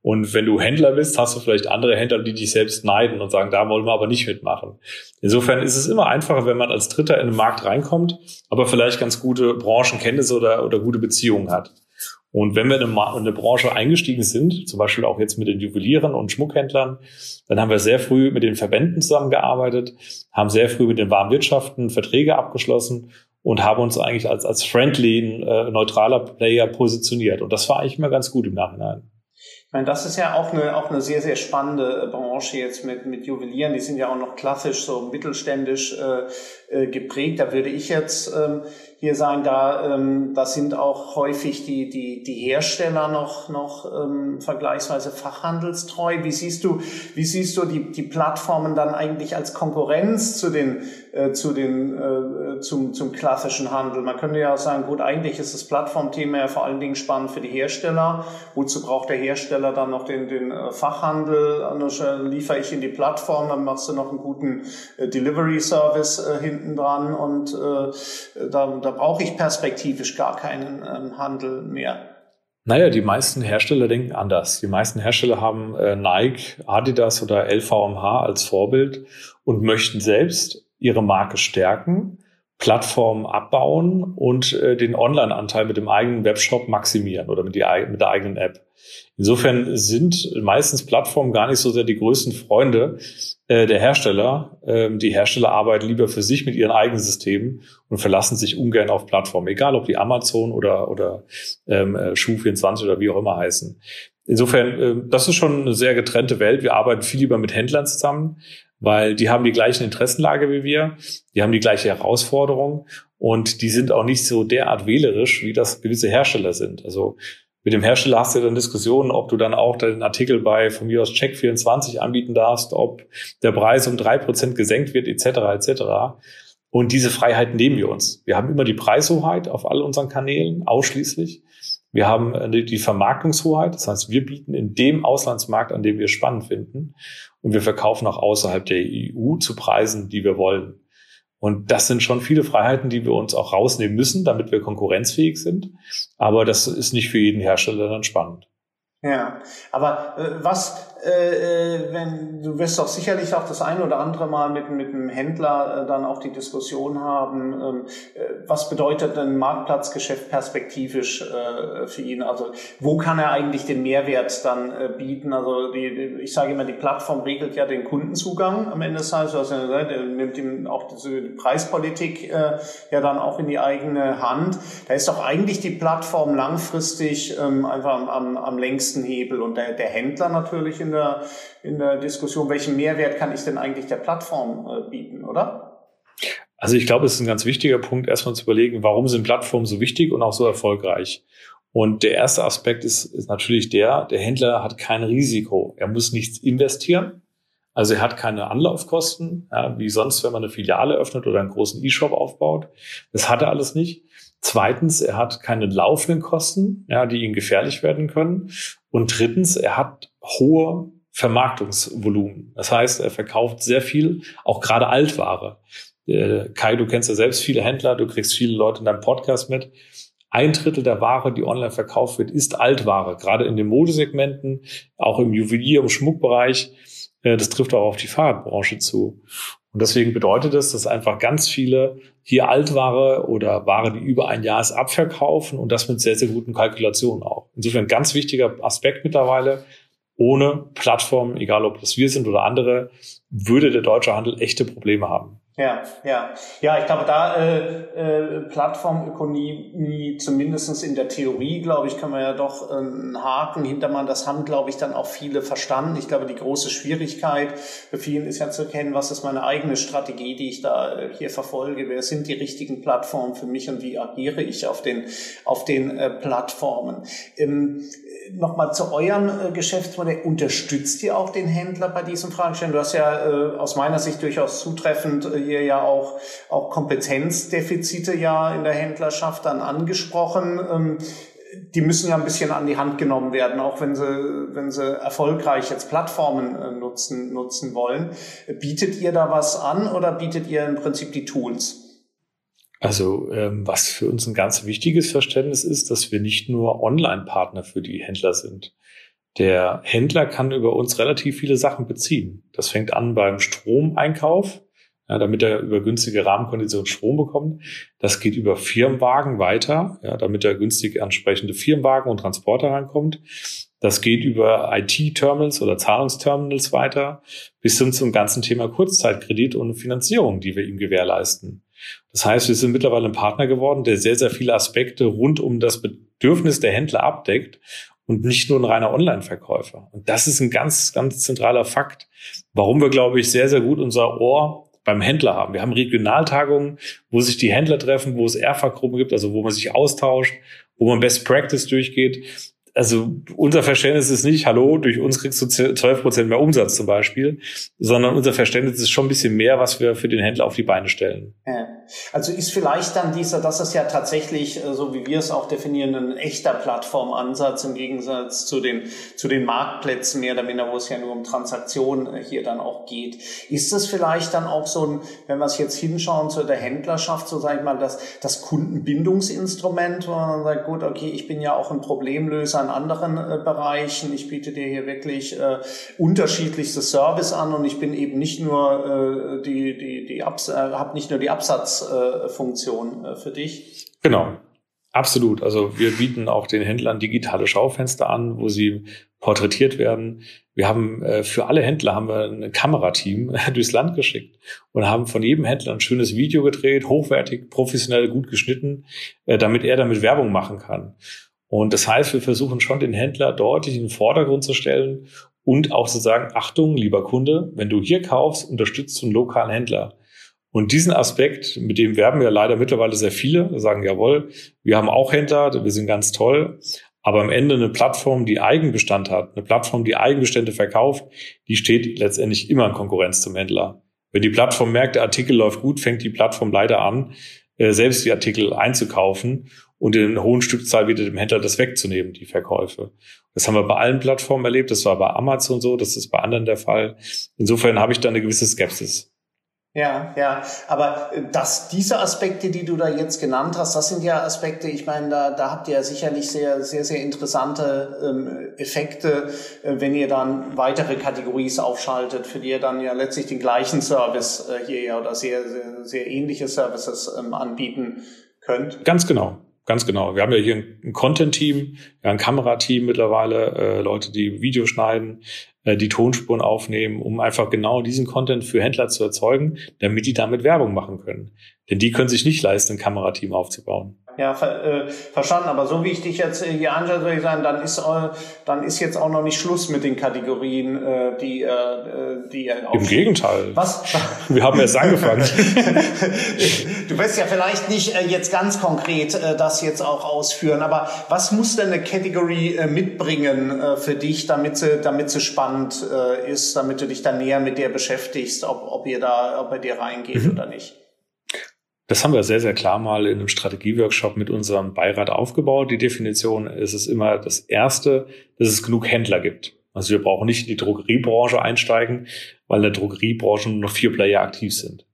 Und wenn du Händler bist, hast du vielleicht andere Händler, die dich selbst neiden und sagen, da wollen wir aber nicht mitmachen. Insofern ist es immer einfacher, wenn man als Dritter in den Markt reinkommt, aber vielleicht ganz gute Branchenkenntnisse oder, oder gute Beziehungen hat. Und wenn wir in eine Branche eingestiegen sind, zum Beispiel auch jetzt mit den Juwelieren und Schmuckhändlern, dann haben wir sehr früh mit den Verbänden zusammengearbeitet, haben sehr früh mit den Warenwirtschaften Verträge abgeschlossen und haben uns eigentlich als, als friendly, äh, neutraler Player positioniert. Und das war eigentlich immer ganz gut im Nachhinein. Ich meine, das ist ja auch eine, auch eine sehr, sehr spannende äh, Branche jetzt mit, mit Juwelieren. Die sind ja auch noch klassisch so mittelständisch äh, äh, geprägt. Da würde ich jetzt ähm, hier sagen, da, ähm, da sind auch häufig die, die, die Hersteller noch, noch ähm, vergleichsweise fachhandelstreu. Wie siehst du, wie siehst du die, die Plattformen dann eigentlich als Konkurrenz zu den, äh, zu den, äh, zum, zum klassischen Handel? Man könnte ja auch sagen, gut, eigentlich ist das Plattformthema ja vor allen Dingen spannend für die Hersteller. Wozu braucht der Hersteller dann noch den, den äh, Fachhandel? Anders äh, liefere ich in die Plattform, dann machst du noch einen guten äh, Delivery Service äh, hinten dran und äh, da, da brauche ich perspektivisch gar keinen ähm, Handel mehr. Naja, die meisten Hersteller denken anders. Die meisten Hersteller haben äh, Nike, Adidas oder LVMH als Vorbild und möchten selbst ihre Marke stärken, Plattformen abbauen und äh, den Online-Anteil mit dem eigenen Webshop maximieren oder mit, die, mit der eigenen App. Insofern sind meistens Plattformen gar nicht so sehr die größten Freunde äh, der Hersteller. Ähm, die Hersteller arbeiten lieber für sich mit ihren eigenen Systemen und verlassen sich ungern auf Plattformen, egal ob die Amazon oder, oder ähm, äh, Schuh24 oder wie auch immer heißen. Insofern, äh, das ist schon eine sehr getrennte Welt. Wir arbeiten viel lieber mit Händlern zusammen, weil die haben die gleichen Interessenlage wie wir, die haben die gleiche Herausforderung und die sind auch nicht so derart wählerisch, wie das gewisse Hersteller sind. Also mit dem Hersteller hast du dann Diskussionen, ob du dann auch den Artikel bei von mir aus Check24 anbieten darfst, ob der Preis um drei Prozent gesenkt wird, etc. etc. Und diese Freiheit nehmen wir uns. Wir haben immer die Preishoheit auf all unseren Kanälen, ausschließlich. Wir haben äh, die Vermarktungshoheit, das heißt, wir bieten in dem Auslandsmarkt, an dem wir spannend finden, und wir verkaufen auch außerhalb der EU zu Preisen, die wir wollen. Und das sind schon viele Freiheiten, die wir uns auch rausnehmen müssen, damit wir konkurrenzfähig sind. Aber das ist nicht für jeden Hersteller dann spannend. Ja, aber äh, was, äh, äh, wenn du wirst doch sicherlich auch das eine oder andere Mal mit, mit einem Händler äh, dann auch die Diskussion haben, ähm, äh, was bedeutet ein Marktplatzgeschäft perspektivisch äh, für ihn? Also wo kann er eigentlich den Mehrwert dann äh, bieten? Also die, ich sage immer, die Plattform regelt ja den Kundenzugang am Ende des Tages, also nimmt ihm auch diese Preispolitik ja dann auch in die eigene Hand. Da ist doch eigentlich die Plattform langfristig ähm, einfach am, am, am längsten Hebel und der, der Händler natürlich in der, in der Diskussion, welchen Mehrwert kann ich denn eigentlich der Plattform äh, bieten, oder? Also ich glaube, es ist ein ganz wichtiger Punkt, erstmal zu überlegen, warum sind Plattformen so wichtig und auch so erfolgreich. Und der erste Aspekt ist, ist natürlich der, der Händler hat kein Risiko. Er muss nichts investieren. Also er hat keine Anlaufkosten, ja, wie sonst, wenn man eine Filiale öffnet oder einen großen E-Shop aufbaut. Das hat er alles nicht. Zweitens, er hat keine laufenden Kosten, ja, die ihm gefährlich werden können. Und drittens, er hat hohe Vermarktungsvolumen. Das heißt, er verkauft sehr viel, auch gerade Altware. Äh, Kai, du kennst ja selbst viele Händler, du kriegst viele Leute in deinem Podcast mit. Ein Drittel der Ware, die online verkauft wird, ist Altware, gerade in den Modesegmenten, auch im Juwelier- und Schmuckbereich. Äh, das trifft auch auf die Fahrradbranche zu. Und deswegen bedeutet es, dass einfach ganz viele hier Altware oder Ware, die über ein Jahr ist, abverkaufen und das mit sehr, sehr guten Kalkulationen auch. Insofern ganz wichtiger Aspekt mittlerweile. Ohne Plattformen, egal ob das wir sind oder andere, würde der deutsche Handel echte Probleme haben. Ja, ja. Ja, ich glaube, da äh, äh, Plattformökonomie, zumindestens in der Theorie, glaube ich, kann man ja doch äh, einen Haken hintermachen. Das haben, glaube ich, dann auch viele verstanden. Ich glaube, die große Schwierigkeit für vielen ist ja zu erkennen, was ist meine eigene Strategie, die ich da äh, hier verfolge. Wer sind die richtigen Plattformen für mich und wie agiere ich auf den, auf den äh, Plattformen? Ähm, nochmal zu eurem äh, Geschäftsmodell. Unterstützt ihr auch den Händler bei diesen Fragestellungen? Du hast ja äh, aus meiner Sicht durchaus zutreffend äh, hier ja auch, auch Kompetenzdefizite ja in der Händlerschaft dann angesprochen. Ähm, die müssen ja ein bisschen an die Hand genommen werden, auch wenn sie, wenn sie erfolgreich jetzt Plattformen äh, nutzen, nutzen wollen. Bietet ihr da was an oder bietet ihr im Prinzip die Tools? Also ähm, was für uns ein ganz wichtiges Verständnis ist, dass wir nicht nur Online-Partner für die Händler sind. Der Händler kann über uns relativ viele Sachen beziehen. Das fängt an beim Stromeinkauf, ja, damit er über günstige Rahmenkonditionen Strom bekommt. Das geht über Firmenwagen weiter, ja, damit er günstig entsprechende Firmenwagen und Transporter reinkommt. Das geht über IT-Terminals oder Zahlungsterminals weiter, bis hin zum ganzen Thema Kurzzeitkredit und Finanzierung, die wir ihm gewährleisten. Das heißt, wir sind mittlerweile ein Partner geworden, der sehr, sehr viele Aspekte rund um das Bedürfnis der Händler abdeckt und nicht nur ein reiner Online-Verkäufer. Und das ist ein ganz, ganz zentraler Fakt, warum wir, glaube ich, sehr, sehr gut unser Ohr beim Händler haben. Wir haben Regionaltagungen, wo sich die Händler treffen, wo es Erfahrgruppen gibt, also wo man sich austauscht, wo man Best Practice durchgeht also unser Verständnis ist nicht, hallo, durch uns kriegst du 12 Prozent mehr Umsatz zum Beispiel, sondern unser Verständnis ist schon ein bisschen mehr, was wir für den Händler auf die Beine stellen. Also ist vielleicht dann dieser, das ist ja tatsächlich, äh, so wie wir es auch definieren, ein echter Plattformansatz im Gegensatz zu den, zu den Marktplätzen mehr oder minder, wo es ja nur um Transaktionen äh, hier dann auch geht. Ist das vielleicht dann auch so ein, wenn wir es jetzt hinschauen zu der Händlerschaft, so sage ich mal, das, das Kundenbindungsinstrument, wo man sagt, gut, okay, ich bin ja auch ein Problemlöser in anderen äh, Bereichen. Ich biete dir hier wirklich äh, unterschiedlichste Service an und ich bin eben nicht nur äh, die, die, die Abs äh, habe nicht nur die Absatzfunktion äh, für dich. Genau. Absolut. Also wir bieten auch den Händlern digitale Schaufenster an, wo sie porträtiert werden. Wir haben äh, für alle Händler haben wir ein Kamerateam durchs Land geschickt und haben von jedem Händler ein schönes Video gedreht, hochwertig, professionell, gut geschnitten, äh, damit er damit Werbung machen kann. Und das heißt, wir versuchen schon den Händler deutlich in den Vordergrund zu stellen und auch zu sagen, Achtung, lieber Kunde, wenn du hier kaufst, unterstützt du einen lokalen Händler. Und diesen Aspekt, mit dem werben wir leider mittlerweile sehr viele, sagen, jawohl, wir haben auch Händler, wir sind ganz toll, aber am Ende eine Plattform, die Eigenbestand hat, eine Plattform, die Eigenbestände verkauft, die steht letztendlich immer in Konkurrenz zum Händler. Wenn die Plattform merkt, der Artikel läuft gut, fängt die Plattform leider an, äh, selbst die Artikel einzukaufen und in hohen Stückzahl wieder dem Händler das wegzunehmen, die Verkäufe. Das haben wir bei allen Plattformen erlebt, das war bei Amazon so, das ist bei anderen der Fall. Insofern habe ich da eine gewisse Skepsis. Ja, ja, aber äh, dass diese Aspekte, die du da jetzt genannt hast, das sind ja Aspekte, ich meine, da, da habt ihr ja sicherlich sehr, sehr, sehr interessante ähm, Effekte, äh, wenn ihr dann weitere Kategorien aufschaltet, für die ihr dann ja letztlich den gleichen Service äh, hier ja oder sehr, sehr, sehr ähnliche Services ähm, anbieten könnt. Ganz genau. Ganz genau. Wir haben ja hier ein Content-Team, ein Kamerateam mittlerweile, äh, Leute, die Video schneiden, äh, die Tonspuren aufnehmen, um einfach genau diesen Content für Händler zu erzeugen, damit die damit Werbung machen können. Denn die können sich nicht leisten, ein Kamerateam aufzubauen. Ja, ver, äh, verstanden. Aber so wie ich dich jetzt äh, hier anschaue, soll ich sagen, dann ist, äh, dann ist jetzt auch noch nicht Schluss mit den Kategorien, äh, die, äh, die äh, Im Gegenteil. Was? Wir haben erst angefangen. du wirst ja vielleicht nicht äh, jetzt ganz konkret äh, das jetzt auch ausführen, aber was muss denn eine Kategorie äh, mitbringen äh, für dich, damit sie, damit sie spannend äh, ist, damit du dich dann näher mit der beschäftigst, ob, ob ihr da, ob er dir reingeht mhm. oder nicht? Das haben wir sehr, sehr klar mal in einem Strategieworkshop mit unserem Beirat aufgebaut. Die Definition ist es immer das Erste, dass es genug Händler gibt. Also wir brauchen nicht in die Drogeriebranche einsteigen, weil in der Drogeriebranche nur noch vier Player aktiv sind.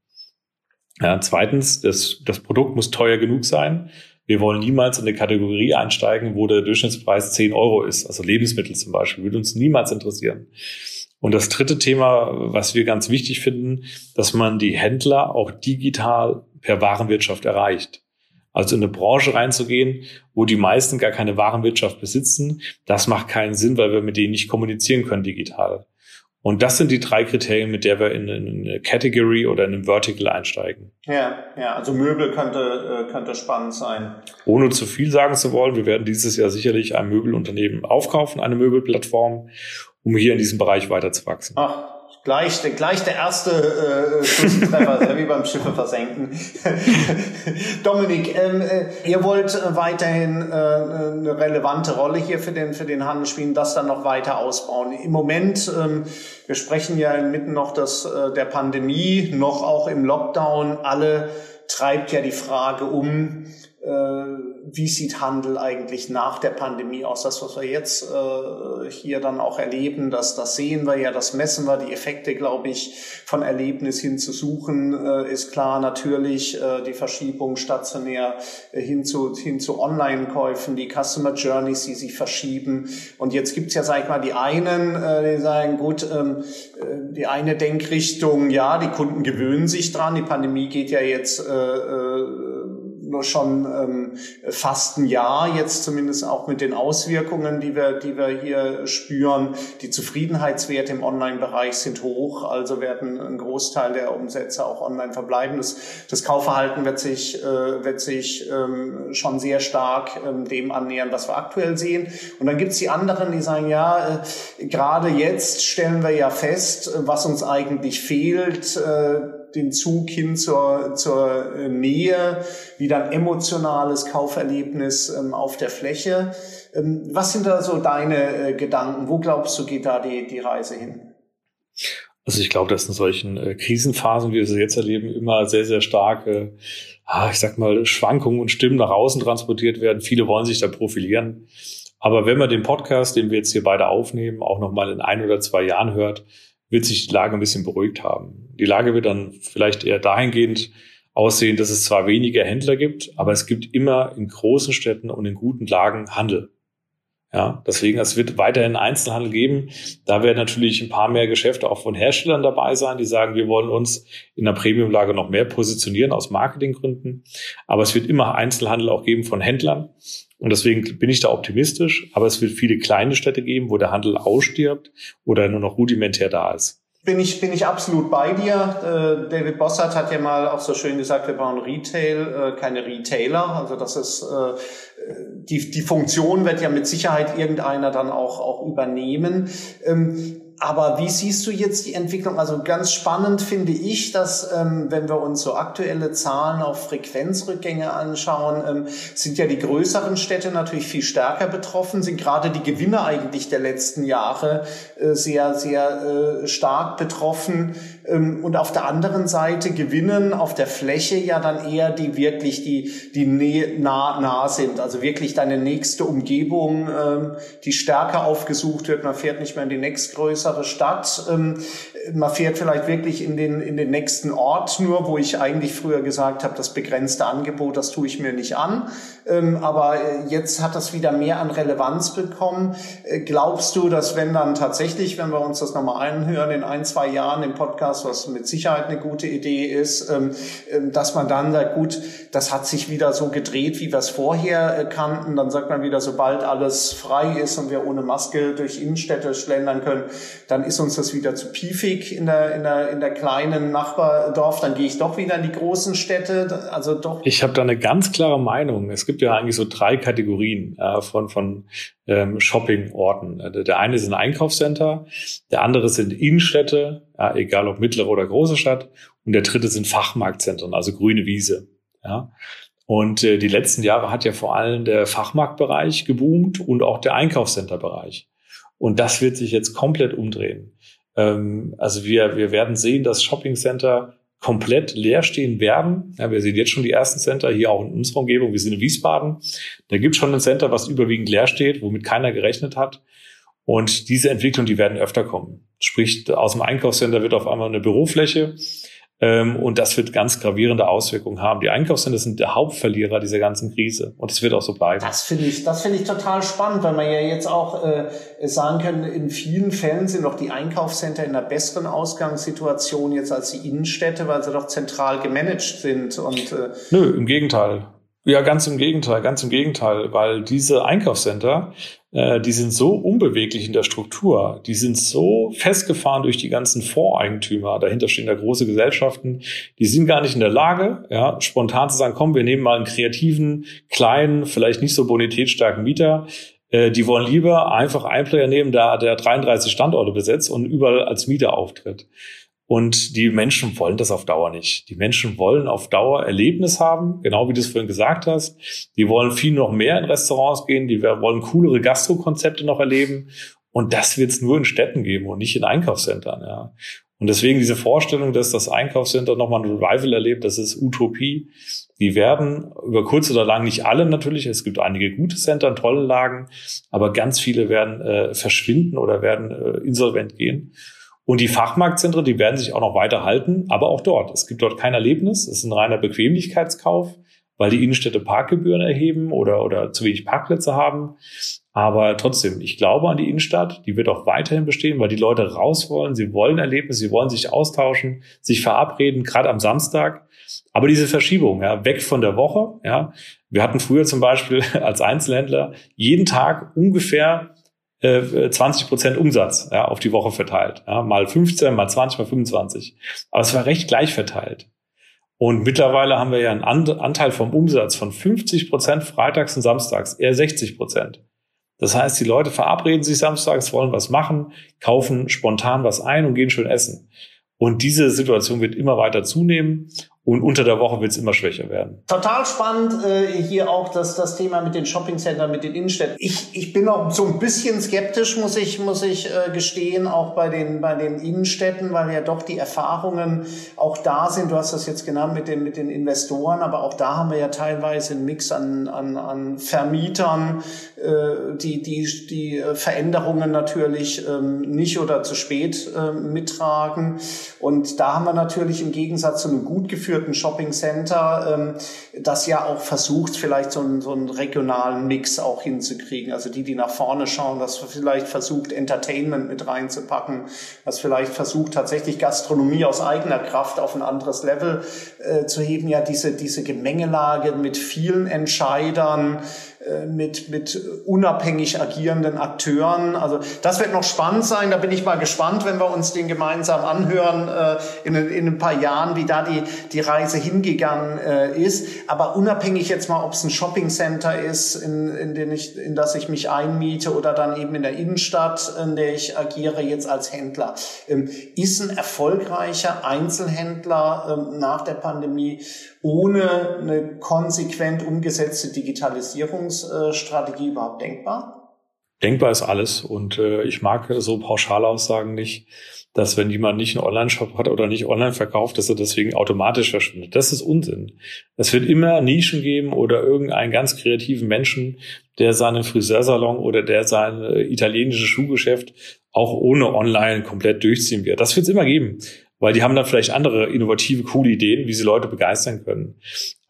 Ja, zweitens, das, das Produkt muss teuer genug sein. Wir wollen niemals in eine Kategorie einsteigen, wo der Durchschnittspreis 10 Euro ist. Also Lebensmittel zum Beispiel, würde uns niemals interessieren. Und das dritte Thema, was wir ganz wichtig finden, dass man die Händler auch digital per Warenwirtschaft erreicht. Also in eine Branche reinzugehen, wo die meisten gar keine Warenwirtschaft besitzen, das macht keinen Sinn, weil wir mit denen nicht kommunizieren können digital. Und das sind die drei Kriterien, mit der wir in eine Category oder in einem Vertical einsteigen. Ja, ja, also Möbel könnte, äh, könnte spannend sein. Ohne zu viel sagen zu wollen, wir werden dieses Jahr sicherlich ein Möbelunternehmen aufkaufen, eine Möbelplattform, um hier in diesem Bereich weiter zu wachsen. Ach, Gleich, gleich der erste äh, Treffer, wie beim Schiffe versenken. Dominik, ähm, äh, ihr wollt weiterhin äh, eine relevante Rolle hier für den, für den Handel spielen, das dann noch weiter ausbauen. Im Moment, ähm, wir sprechen ja inmitten noch des, äh, der Pandemie, noch auch im Lockdown, alle treibt ja die Frage um, äh, wie sieht Handel eigentlich nach der Pandemie aus? Das, was wir jetzt äh, hier dann auch erleben, das, das sehen wir ja, das messen wir, die Effekte, glaube ich, von Erlebnis hin zu suchen, äh, ist klar natürlich äh, die Verschiebung stationär äh, hin zu, hin zu Online-Käufen, die Customer Journeys, die sich verschieben. Und jetzt gibt's ja, sag ich mal, die einen, äh, die sagen, gut, ähm, äh, die eine Denkrichtung, ja, die Kunden gewöhnen sich dran, die Pandemie geht ja jetzt schon ähm, fast ein Jahr jetzt zumindest auch mit den Auswirkungen, die wir, die wir hier spüren. Die Zufriedenheitswerte im Online-Bereich sind hoch, also werden ein Großteil der Umsätze auch online verbleiben. Das, das Kaufverhalten wird sich, äh, wird sich ähm, schon sehr stark ähm, dem annähern, was wir aktuell sehen. Und dann gibt's die anderen, die sagen, ja, äh, gerade jetzt stellen wir ja fest, was uns eigentlich fehlt. Äh, den Zug hin zur, zur äh, Nähe, wieder ein emotionales Kauferlebnis ähm, auf der Fläche. Ähm, was sind da so deine äh, Gedanken? Wo glaubst du, geht da die, die Reise hin? Also ich glaube, dass in solchen äh, Krisenphasen, wie wir sie jetzt erleben, immer sehr, sehr starke, ah, ich sag mal, Schwankungen und Stimmen nach außen transportiert werden. Viele wollen sich da profilieren. Aber wenn man den Podcast, den wir jetzt hier beide aufnehmen, auch nochmal in ein oder zwei Jahren hört, wird sich die Lage ein bisschen beruhigt haben. Die Lage wird dann vielleicht eher dahingehend aussehen, dass es zwar weniger Händler gibt, aber es gibt immer in großen Städten und in guten Lagen Handel. Ja, deswegen, es wird weiterhin Einzelhandel geben. Da werden natürlich ein paar mehr Geschäfte auch von Herstellern dabei sein, die sagen, wir wollen uns in der Premiumlage noch mehr positionieren aus Marketinggründen. Aber es wird immer Einzelhandel auch geben von Händlern. Und deswegen bin ich da optimistisch. Aber es wird viele kleine Städte geben, wo der Handel ausstirbt oder nur noch rudimentär da ist. Bin ich, bin ich absolut bei dir. Äh, David Bossart hat ja mal auch so schön gesagt, wir bauen Retail, äh, keine Retailer. Also das ist, äh, die, die Funktion wird ja mit Sicherheit irgendeiner dann auch, auch übernehmen. Ähm, aber wie siehst du jetzt die Entwicklung? Also ganz spannend finde ich, dass ähm, wenn wir uns so aktuelle Zahlen auf Frequenzrückgänge anschauen, ähm, sind ja die größeren Städte natürlich viel stärker betroffen, sind gerade die Gewinner eigentlich der letzten Jahre äh, sehr, sehr äh, stark betroffen. Ähm, und auf der anderen Seite gewinnen auf der Fläche ja dann eher die wirklich, die, die nah, nah sind. Also wirklich deine nächste Umgebung, ähm, die stärker aufgesucht wird. Man fährt nicht mehr in die nächstgrößere größere Stadt. Ähm, man fährt vielleicht wirklich in den, in den nächsten Ort nur, wo ich eigentlich früher gesagt habe, das begrenzte Angebot, das tue ich mir nicht an. Ähm, aber äh, jetzt hat das wieder mehr an Relevanz bekommen. Äh, glaubst du, dass wenn dann tatsächlich, wenn wir uns das nochmal einhören, in ein, zwei Jahren im Podcast, was mit Sicherheit eine gute Idee ist, ähm, ähm, dass man dann sagt, gut, das hat sich wieder so gedreht, wie wir es vorher äh, kannten. Dann sagt man wieder, sobald alles frei ist und wir ohne Maske durch Innenstädte schlendern können, dann ist uns das wieder zu piefig in der, in der, in der kleinen Nachbardorf. Dann gehe ich doch wieder in die großen Städte. Also doch. Ich habe da eine ganz klare Meinung. Es gibt ja eigentlich so drei Kategorien äh, von, von ähm, Shopping-Orten. Äh, der eine ein Einkaufscenter, der andere sind Innenstädte, ja, egal ob mittlere oder große Stadt, und der dritte sind Fachmarktzentren, also grüne Wiese. Ja. Und äh, die letzten Jahre hat ja vor allem der Fachmarktbereich geboomt und auch der Einkaufscenterbereich. Und das wird sich jetzt komplett umdrehen. Ähm, also wir, wir werden sehen, dass Shoppingcenter komplett leer stehen werden. Ja, wir sehen jetzt schon die ersten Center hier auch in unserer Umgebung. Wir sind in Wiesbaden. Da gibt es schon ein Center, was überwiegend leer steht, womit keiner gerechnet hat. Und diese Entwicklung, die werden öfter kommen. Sprich, aus dem Einkaufscenter wird auf einmal eine Bürofläche und das wird ganz gravierende Auswirkungen haben. Die Einkaufscenter sind der Hauptverlierer dieser ganzen Krise. Und es wird auch so bleiben. Das finde ich, das finde ich total spannend, weil man ja jetzt auch äh, sagen kann, in vielen Fällen sind doch die Einkaufscenter in einer besseren Ausgangssituation jetzt als die Innenstädte, weil sie doch zentral gemanagt sind. Und, äh Nö, im Gegenteil. Ja, ganz im Gegenteil, ganz im Gegenteil, weil diese Einkaufscenter, äh, die sind so unbeweglich in der Struktur, die sind so festgefahren durch die ganzen Voreigentümer, dahinter stehen da große Gesellschaften, die sind gar nicht in der Lage, ja, spontan zu sagen, komm, wir nehmen mal einen kreativen, kleinen, vielleicht nicht so bonitätsstarken Mieter, äh, die wollen lieber einfach einen Player nehmen, der, der 33 Standorte besetzt und überall als Mieter auftritt. Und die Menschen wollen das auf Dauer nicht. Die Menschen wollen auf Dauer Erlebnis haben, genau wie du es vorhin gesagt hast. Die wollen viel noch mehr in Restaurants gehen, die wollen coolere Gastrokonzepte noch erleben. Und das wird es nur in Städten geben und nicht in Einkaufszentren. Ja. Und deswegen diese Vorstellung, dass das Einkaufscenter nochmal ein Revival erlebt, das ist Utopie. Die werden über kurz oder lang, nicht alle natürlich, es gibt einige gute Center, tolle Lagen, aber ganz viele werden äh, verschwinden oder werden äh, insolvent gehen. Und die Fachmarktzentren, die werden sich auch noch weiter halten, aber auch dort. Es gibt dort kein Erlebnis. Es ist ein reiner Bequemlichkeitskauf, weil die Innenstädte Parkgebühren erheben oder, oder zu wenig Parkplätze haben. Aber trotzdem, ich glaube an die Innenstadt. Die wird auch weiterhin bestehen, weil die Leute raus wollen. Sie wollen Erlebnisse, sie wollen sich austauschen, sich verabreden, gerade am Samstag. Aber diese Verschiebung, ja, weg von der Woche, ja. Wir hatten früher zum Beispiel als Einzelhändler jeden Tag ungefähr 20 äh, Prozent Umsatz ja, auf die Woche verteilt. Ja, mal 15, mal 20, mal 25. Aber es war recht gleich verteilt. Und mittlerweile haben wir ja einen Anteil vom Umsatz von 50 Prozent freitags und samstags, eher 60 Prozent. Das heißt, die Leute verabreden sich samstags, wollen was machen, kaufen spontan was ein und gehen schön essen. Und diese Situation wird immer weiter zunehmen. Und unter der Woche wird es immer schwächer werden. Total spannend äh, hier auch das, das Thema mit den Shoppingcentern, mit den Innenstädten. Ich, ich bin auch so ein bisschen skeptisch, muss ich, muss ich äh, gestehen, auch bei den, bei den Innenstädten, weil ja doch die Erfahrungen auch da sind. Du hast das jetzt genannt mit den, mit den Investoren, aber auch da haben wir ja teilweise einen Mix an, an, an Vermietern, äh, die, die, die Veränderungen natürlich ähm, nicht oder zu spät äh, mittragen. Und da haben wir natürlich im Gegensatz zu einem gut geführten geführten Shopping Center, ähm, das ja auch versucht, vielleicht so einen, so einen regionalen Mix auch hinzukriegen. Also die, die nach vorne schauen, das vielleicht versucht, Entertainment mit reinzupacken, das vielleicht versucht, tatsächlich Gastronomie aus eigener Kraft auf ein anderes Level äh, zu heben. Ja, diese, diese Gemengelage mit vielen Entscheidern, mit, mit unabhängig agierenden Akteuren. Also das wird noch spannend sein. Da bin ich mal gespannt, wenn wir uns den gemeinsam anhören äh, in, in ein paar Jahren, wie da die, die Reise hingegangen äh, ist. Aber unabhängig jetzt mal, ob es ein Shoppingcenter ist, in, in, den ich, in das ich mich einmiete oder dann eben in der Innenstadt, in der ich agiere jetzt als Händler. Ähm, ist ein erfolgreicher Einzelhändler ähm, nach der Pandemie ohne eine konsequent umgesetzte Digitalisierungsstrategie überhaupt denkbar? Denkbar ist alles und äh, ich mag so Pauschalaussagen nicht, dass wenn jemand nicht einen Online-Shop hat oder nicht online verkauft, dass er deswegen automatisch verschwindet. Das ist Unsinn. Es wird immer Nischen geben oder irgendeinen ganz kreativen Menschen, der seinen Friseursalon oder der sein äh, italienisches Schuhgeschäft auch ohne Online komplett durchziehen wird. Das wird es immer geben weil die haben dann vielleicht andere innovative, coole Ideen, wie sie Leute begeistern können.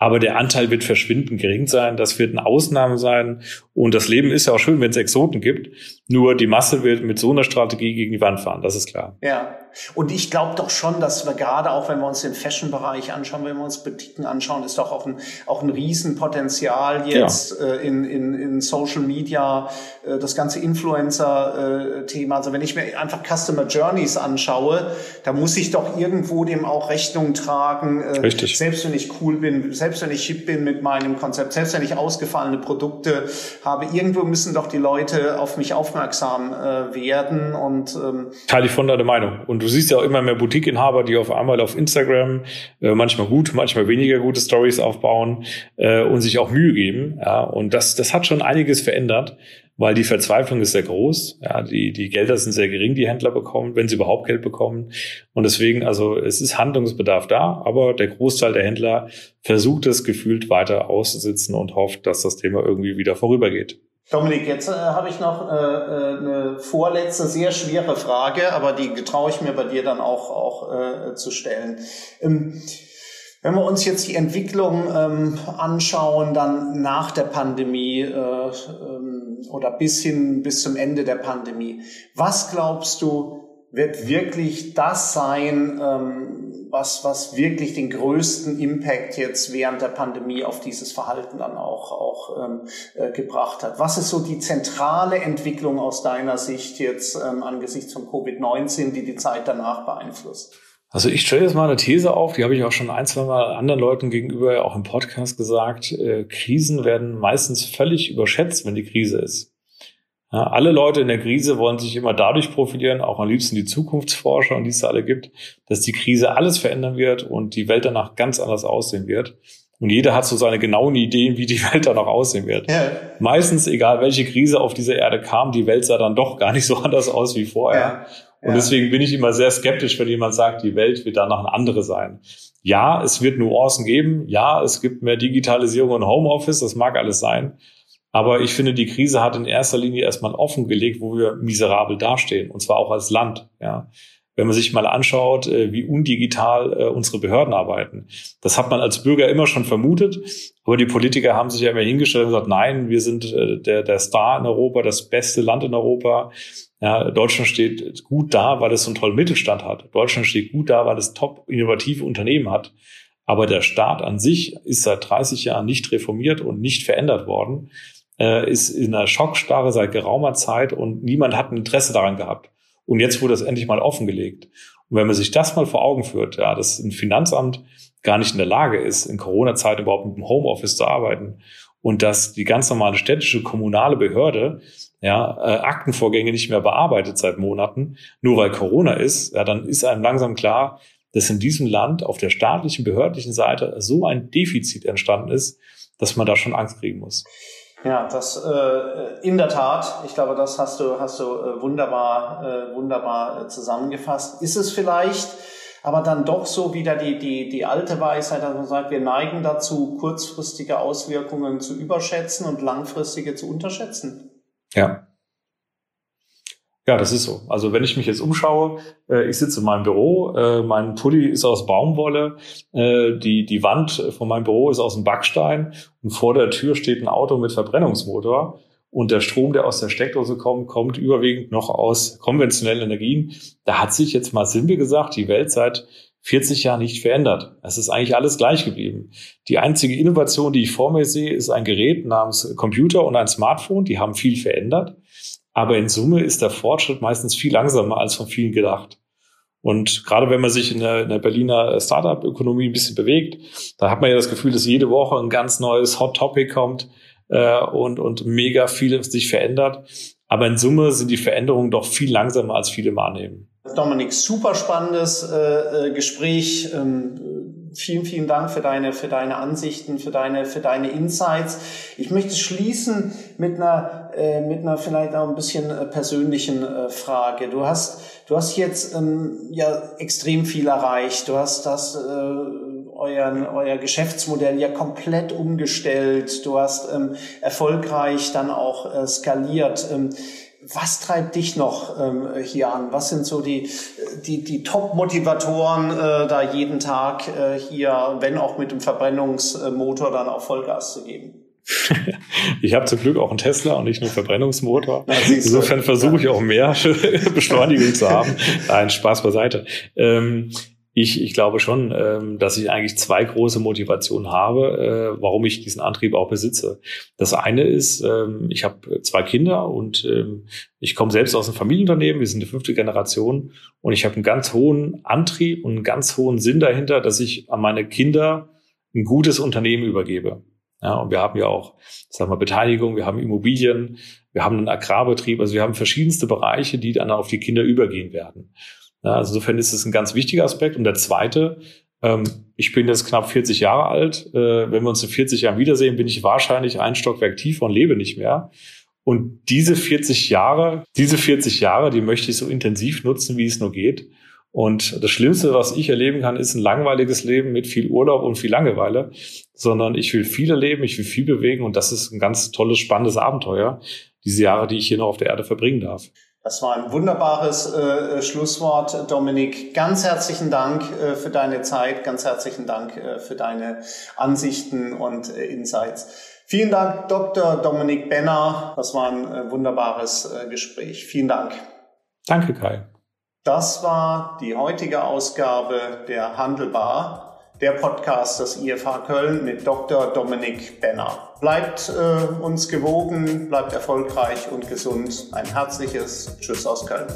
Aber der Anteil wird verschwindend gering sein. Das wird eine Ausnahme sein. Und das Leben ist ja auch schön, wenn es Exoten gibt. Nur die Masse wird mit so einer Strategie gegen die Wand fahren. Das ist klar. Ja. Und ich glaube doch schon, dass wir gerade auch, wenn wir uns den Fashion-Bereich anschauen, wenn wir uns Boutiquen anschauen, ist doch auch ein, auch ein Riesenpotenzial jetzt ja. äh, in, in, in Social Media, äh, das ganze Influencer-Thema. also wenn ich mir einfach Customer Journeys anschaue, da muss ich doch irgendwo dem auch Rechnung tragen. Äh, Richtig. Selbst wenn ich cool bin, selbst wenn ich hip bin mit meinem Konzept, selbst wenn ich ausgefallene Produkte habe, irgendwo müssen doch die Leute auf mich aufmerksam äh, werden und ähm, teile ich von deiner Meinung. Und du siehst ja auch immer mehr Boutique-Inhaber, die auf einmal auf Instagram äh, manchmal gut, manchmal weniger gute Stories aufbauen äh, und sich auch Mühe geben. Ja, und das, das hat schon einiges verändert, weil die Verzweiflung ist sehr groß. Ja, die, die Gelder sind sehr gering, die Händler bekommen, wenn sie überhaupt Geld bekommen. Und deswegen, also es ist Handlungsbedarf da, aber der Großteil der Händler versucht es gefühlt weiter auszusitzen und hofft, dass das Thema irgendwie wieder vorübergeht. Dominik, jetzt äh, habe ich noch äh, äh, eine vorletzte, sehr schwere Frage, aber die traue ich mir bei dir dann auch, auch äh, zu stellen. Ähm, wenn wir uns jetzt die Entwicklung ähm, anschauen, dann nach der Pandemie äh, ähm, oder bis hin bis zum Ende der Pandemie, was glaubst du, wird wirklich das sein, ähm, was, was wirklich den größten Impact jetzt während der Pandemie auf dieses Verhalten dann auch, auch ähm, äh, gebracht hat? Was ist so die zentrale Entwicklung aus deiner Sicht jetzt ähm, angesichts von Covid-19, die die Zeit danach beeinflusst? Also ich stelle jetzt mal eine These auf, die habe ich auch schon ein, zwei Mal anderen Leuten gegenüber auch im Podcast gesagt. Äh, Krisen werden meistens völlig überschätzt, wenn die Krise ist. Ja, alle Leute in der Krise wollen sich immer dadurch profilieren, auch am liebsten die Zukunftsforscher und die es alle gibt, dass die Krise alles verändern wird und die Welt danach ganz anders aussehen wird. Und jeder hat so seine genauen Ideen, wie die Welt danach aussehen wird. Ja. Meistens, egal welche Krise auf diese Erde kam, die Welt sah dann doch gar nicht so anders aus wie vorher. Ja. Und ja. deswegen bin ich immer sehr skeptisch, wenn jemand sagt, die Welt wird danach eine andere sein. Ja, es wird Nuancen geben. Ja, es gibt mehr Digitalisierung und Homeoffice. Das mag alles sein. Aber ich finde, die Krise hat in erster Linie erstmal offengelegt, wo wir miserabel dastehen. Und zwar auch als Land. Ja. Wenn man sich mal anschaut, äh, wie undigital äh, unsere Behörden arbeiten. Das hat man als Bürger immer schon vermutet. Aber die Politiker haben sich ja immer hingestellt und gesagt, nein, wir sind äh, der, der Star in Europa, das beste Land in Europa. Ja, Deutschland steht gut da, weil es so einen tollen Mittelstand hat. Deutschland steht gut da, weil es top innovative Unternehmen hat. Aber der Staat an sich ist seit 30 Jahren nicht reformiert und nicht verändert worden, äh, ist in einer Schockstarre seit geraumer Zeit und niemand hat ein Interesse daran gehabt. Und jetzt wurde das endlich mal offengelegt. Und wenn man sich das mal vor Augen führt, ja, dass ein Finanzamt gar nicht in der Lage ist, in Corona-Zeit überhaupt mit dem Homeoffice zu arbeiten und dass die ganz normale städtische kommunale Behörde ja, äh, Aktenvorgänge nicht mehr bearbeitet seit Monaten, nur weil Corona ist, ja, dann ist einem langsam klar, dass in diesem Land auf der staatlichen, behördlichen Seite so ein Defizit entstanden ist, dass man da schon Angst kriegen muss. Ja, das äh, in der Tat. Ich glaube, das hast du hast du äh, wunderbar äh, wunderbar äh, zusammengefasst. Ist es vielleicht aber dann doch so wieder die, die, die alte Weisheit, dass man sagt, wir neigen dazu, kurzfristige Auswirkungen zu überschätzen und langfristige zu unterschätzen. Ja. Ja, das ist so. Also wenn ich mich jetzt umschaue, äh, ich sitze in meinem Büro, äh, mein Pulli ist aus Baumwolle, äh, die, die Wand von meinem Büro ist aus dem Backstein und vor der Tür steht ein Auto mit Verbrennungsmotor. Und der Strom, der aus der Steckdose kommt, kommt überwiegend noch aus konventionellen Energien. Da hat sich jetzt mal simpel gesagt die Welt seit 40 Jahren nicht verändert. Es ist eigentlich alles gleich geblieben. Die einzige Innovation, die ich vor mir sehe, ist ein Gerät namens Computer und ein Smartphone. Die haben viel verändert. Aber in Summe ist der Fortschritt meistens viel langsamer als von vielen gedacht. Und gerade wenn man sich in der, in der Berliner Startup-Ökonomie ein bisschen bewegt, da hat man ja das Gefühl, dass jede Woche ein ganz neues Hot Topic kommt, äh, und, und mega viel sich verändert. Aber in Summe sind die Veränderungen doch viel langsamer, als viele mal annehmen. Dominik, super spannendes äh, äh, Gespräch. Ähm, vielen, vielen Dank für deine, für deine Ansichten, für deine, für deine Insights. Ich möchte schließen mit einer, äh, mit einer vielleicht auch ein bisschen äh, persönlichen äh, Frage. Du hast, du hast jetzt ähm, ja extrem viel erreicht. Du hast das euren, euer Geschäftsmodell ja komplett umgestellt. Du hast ähm, erfolgreich dann auch skaliert. Ähm, Was treibt dich noch ähm, hier an? Was sind so die, die, die Top-Motivatoren, äh, da jeden Tag äh, hier, wenn auch mit dem Verbrennungsmotor, dann auch Vollgas zu geben? ich habe zum Glück auch einen Tesla und nicht nur einen Verbrennungsmotor. Insofern versuche ich auch mehr Beschleunigung zu haben. Nein, Spaß beiseite. Ähm, ich, ich glaube schon, ähm, dass ich eigentlich zwei große Motivationen habe, äh, warum ich diesen Antrieb auch besitze. Das eine ist, ähm, ich habe zwei Kinder und ähm, ich komme selbst aus einem Familienunternehmen, wir sind die fünfte Generation und ich habe einen ganz hohen Antrieb und einen ganz hohen Sinn dahinter, dass ich an meine Kinder ein gutes Unternehmen übergebe. Ja, und wir haben ja auch, sagen wir, Beteiligung, wir haben Immobilien, wir haben einen Agrarbetrieb, also wir haben verschiedenste Bereiche, die dann auf die Kinder übergehen werden. Ja, also insofern ist es ein ganz wichtiger Aspekt. Und der zweite, ähm, ich bin jetzt knapp 40 Jahre alt. Äh, wenn wir uns in 40 Jahren wiedersehen, bin ich wahrscheinlich ein Stockwerk tiefer und lebe nicht mehr. Und diese 40 Jahre, diese 40 Jahre, die möchte ich so intensiv nutzen, wie es nur geht. Und das Schlimmste, was ich erleben kann, ist ein langweiliges Leben mit viel Urlaub und viel Langeweile, sondern ich will viel erleben, ich will viel bewegen und das ist ein ganz tolles, spannendes Abenteuer, diese Jahre, die ich hier noch auf der Erde verbringen darf. Das war ein wunderbares äh, Schlusswort, Dominik. Ganz herzlichen Dank äh, für deine Zeit, ganz herzlichen Dank äh, für deine Ansichten und äh, Insights. Vielen Dank, Dr. Dominik Benner. Das war ein äh, wunderbares äh, Gespräch. Vielen Dank. Danke, Kai. Das war die heutige Ausgabe der Handelbar der Podcast des IFH Köln mit Dr. Dominik Benner. Bleibt äh, uns gewogen, bleibt erfolgreich und gesund. Ein herzliches Tschüss aus Köln.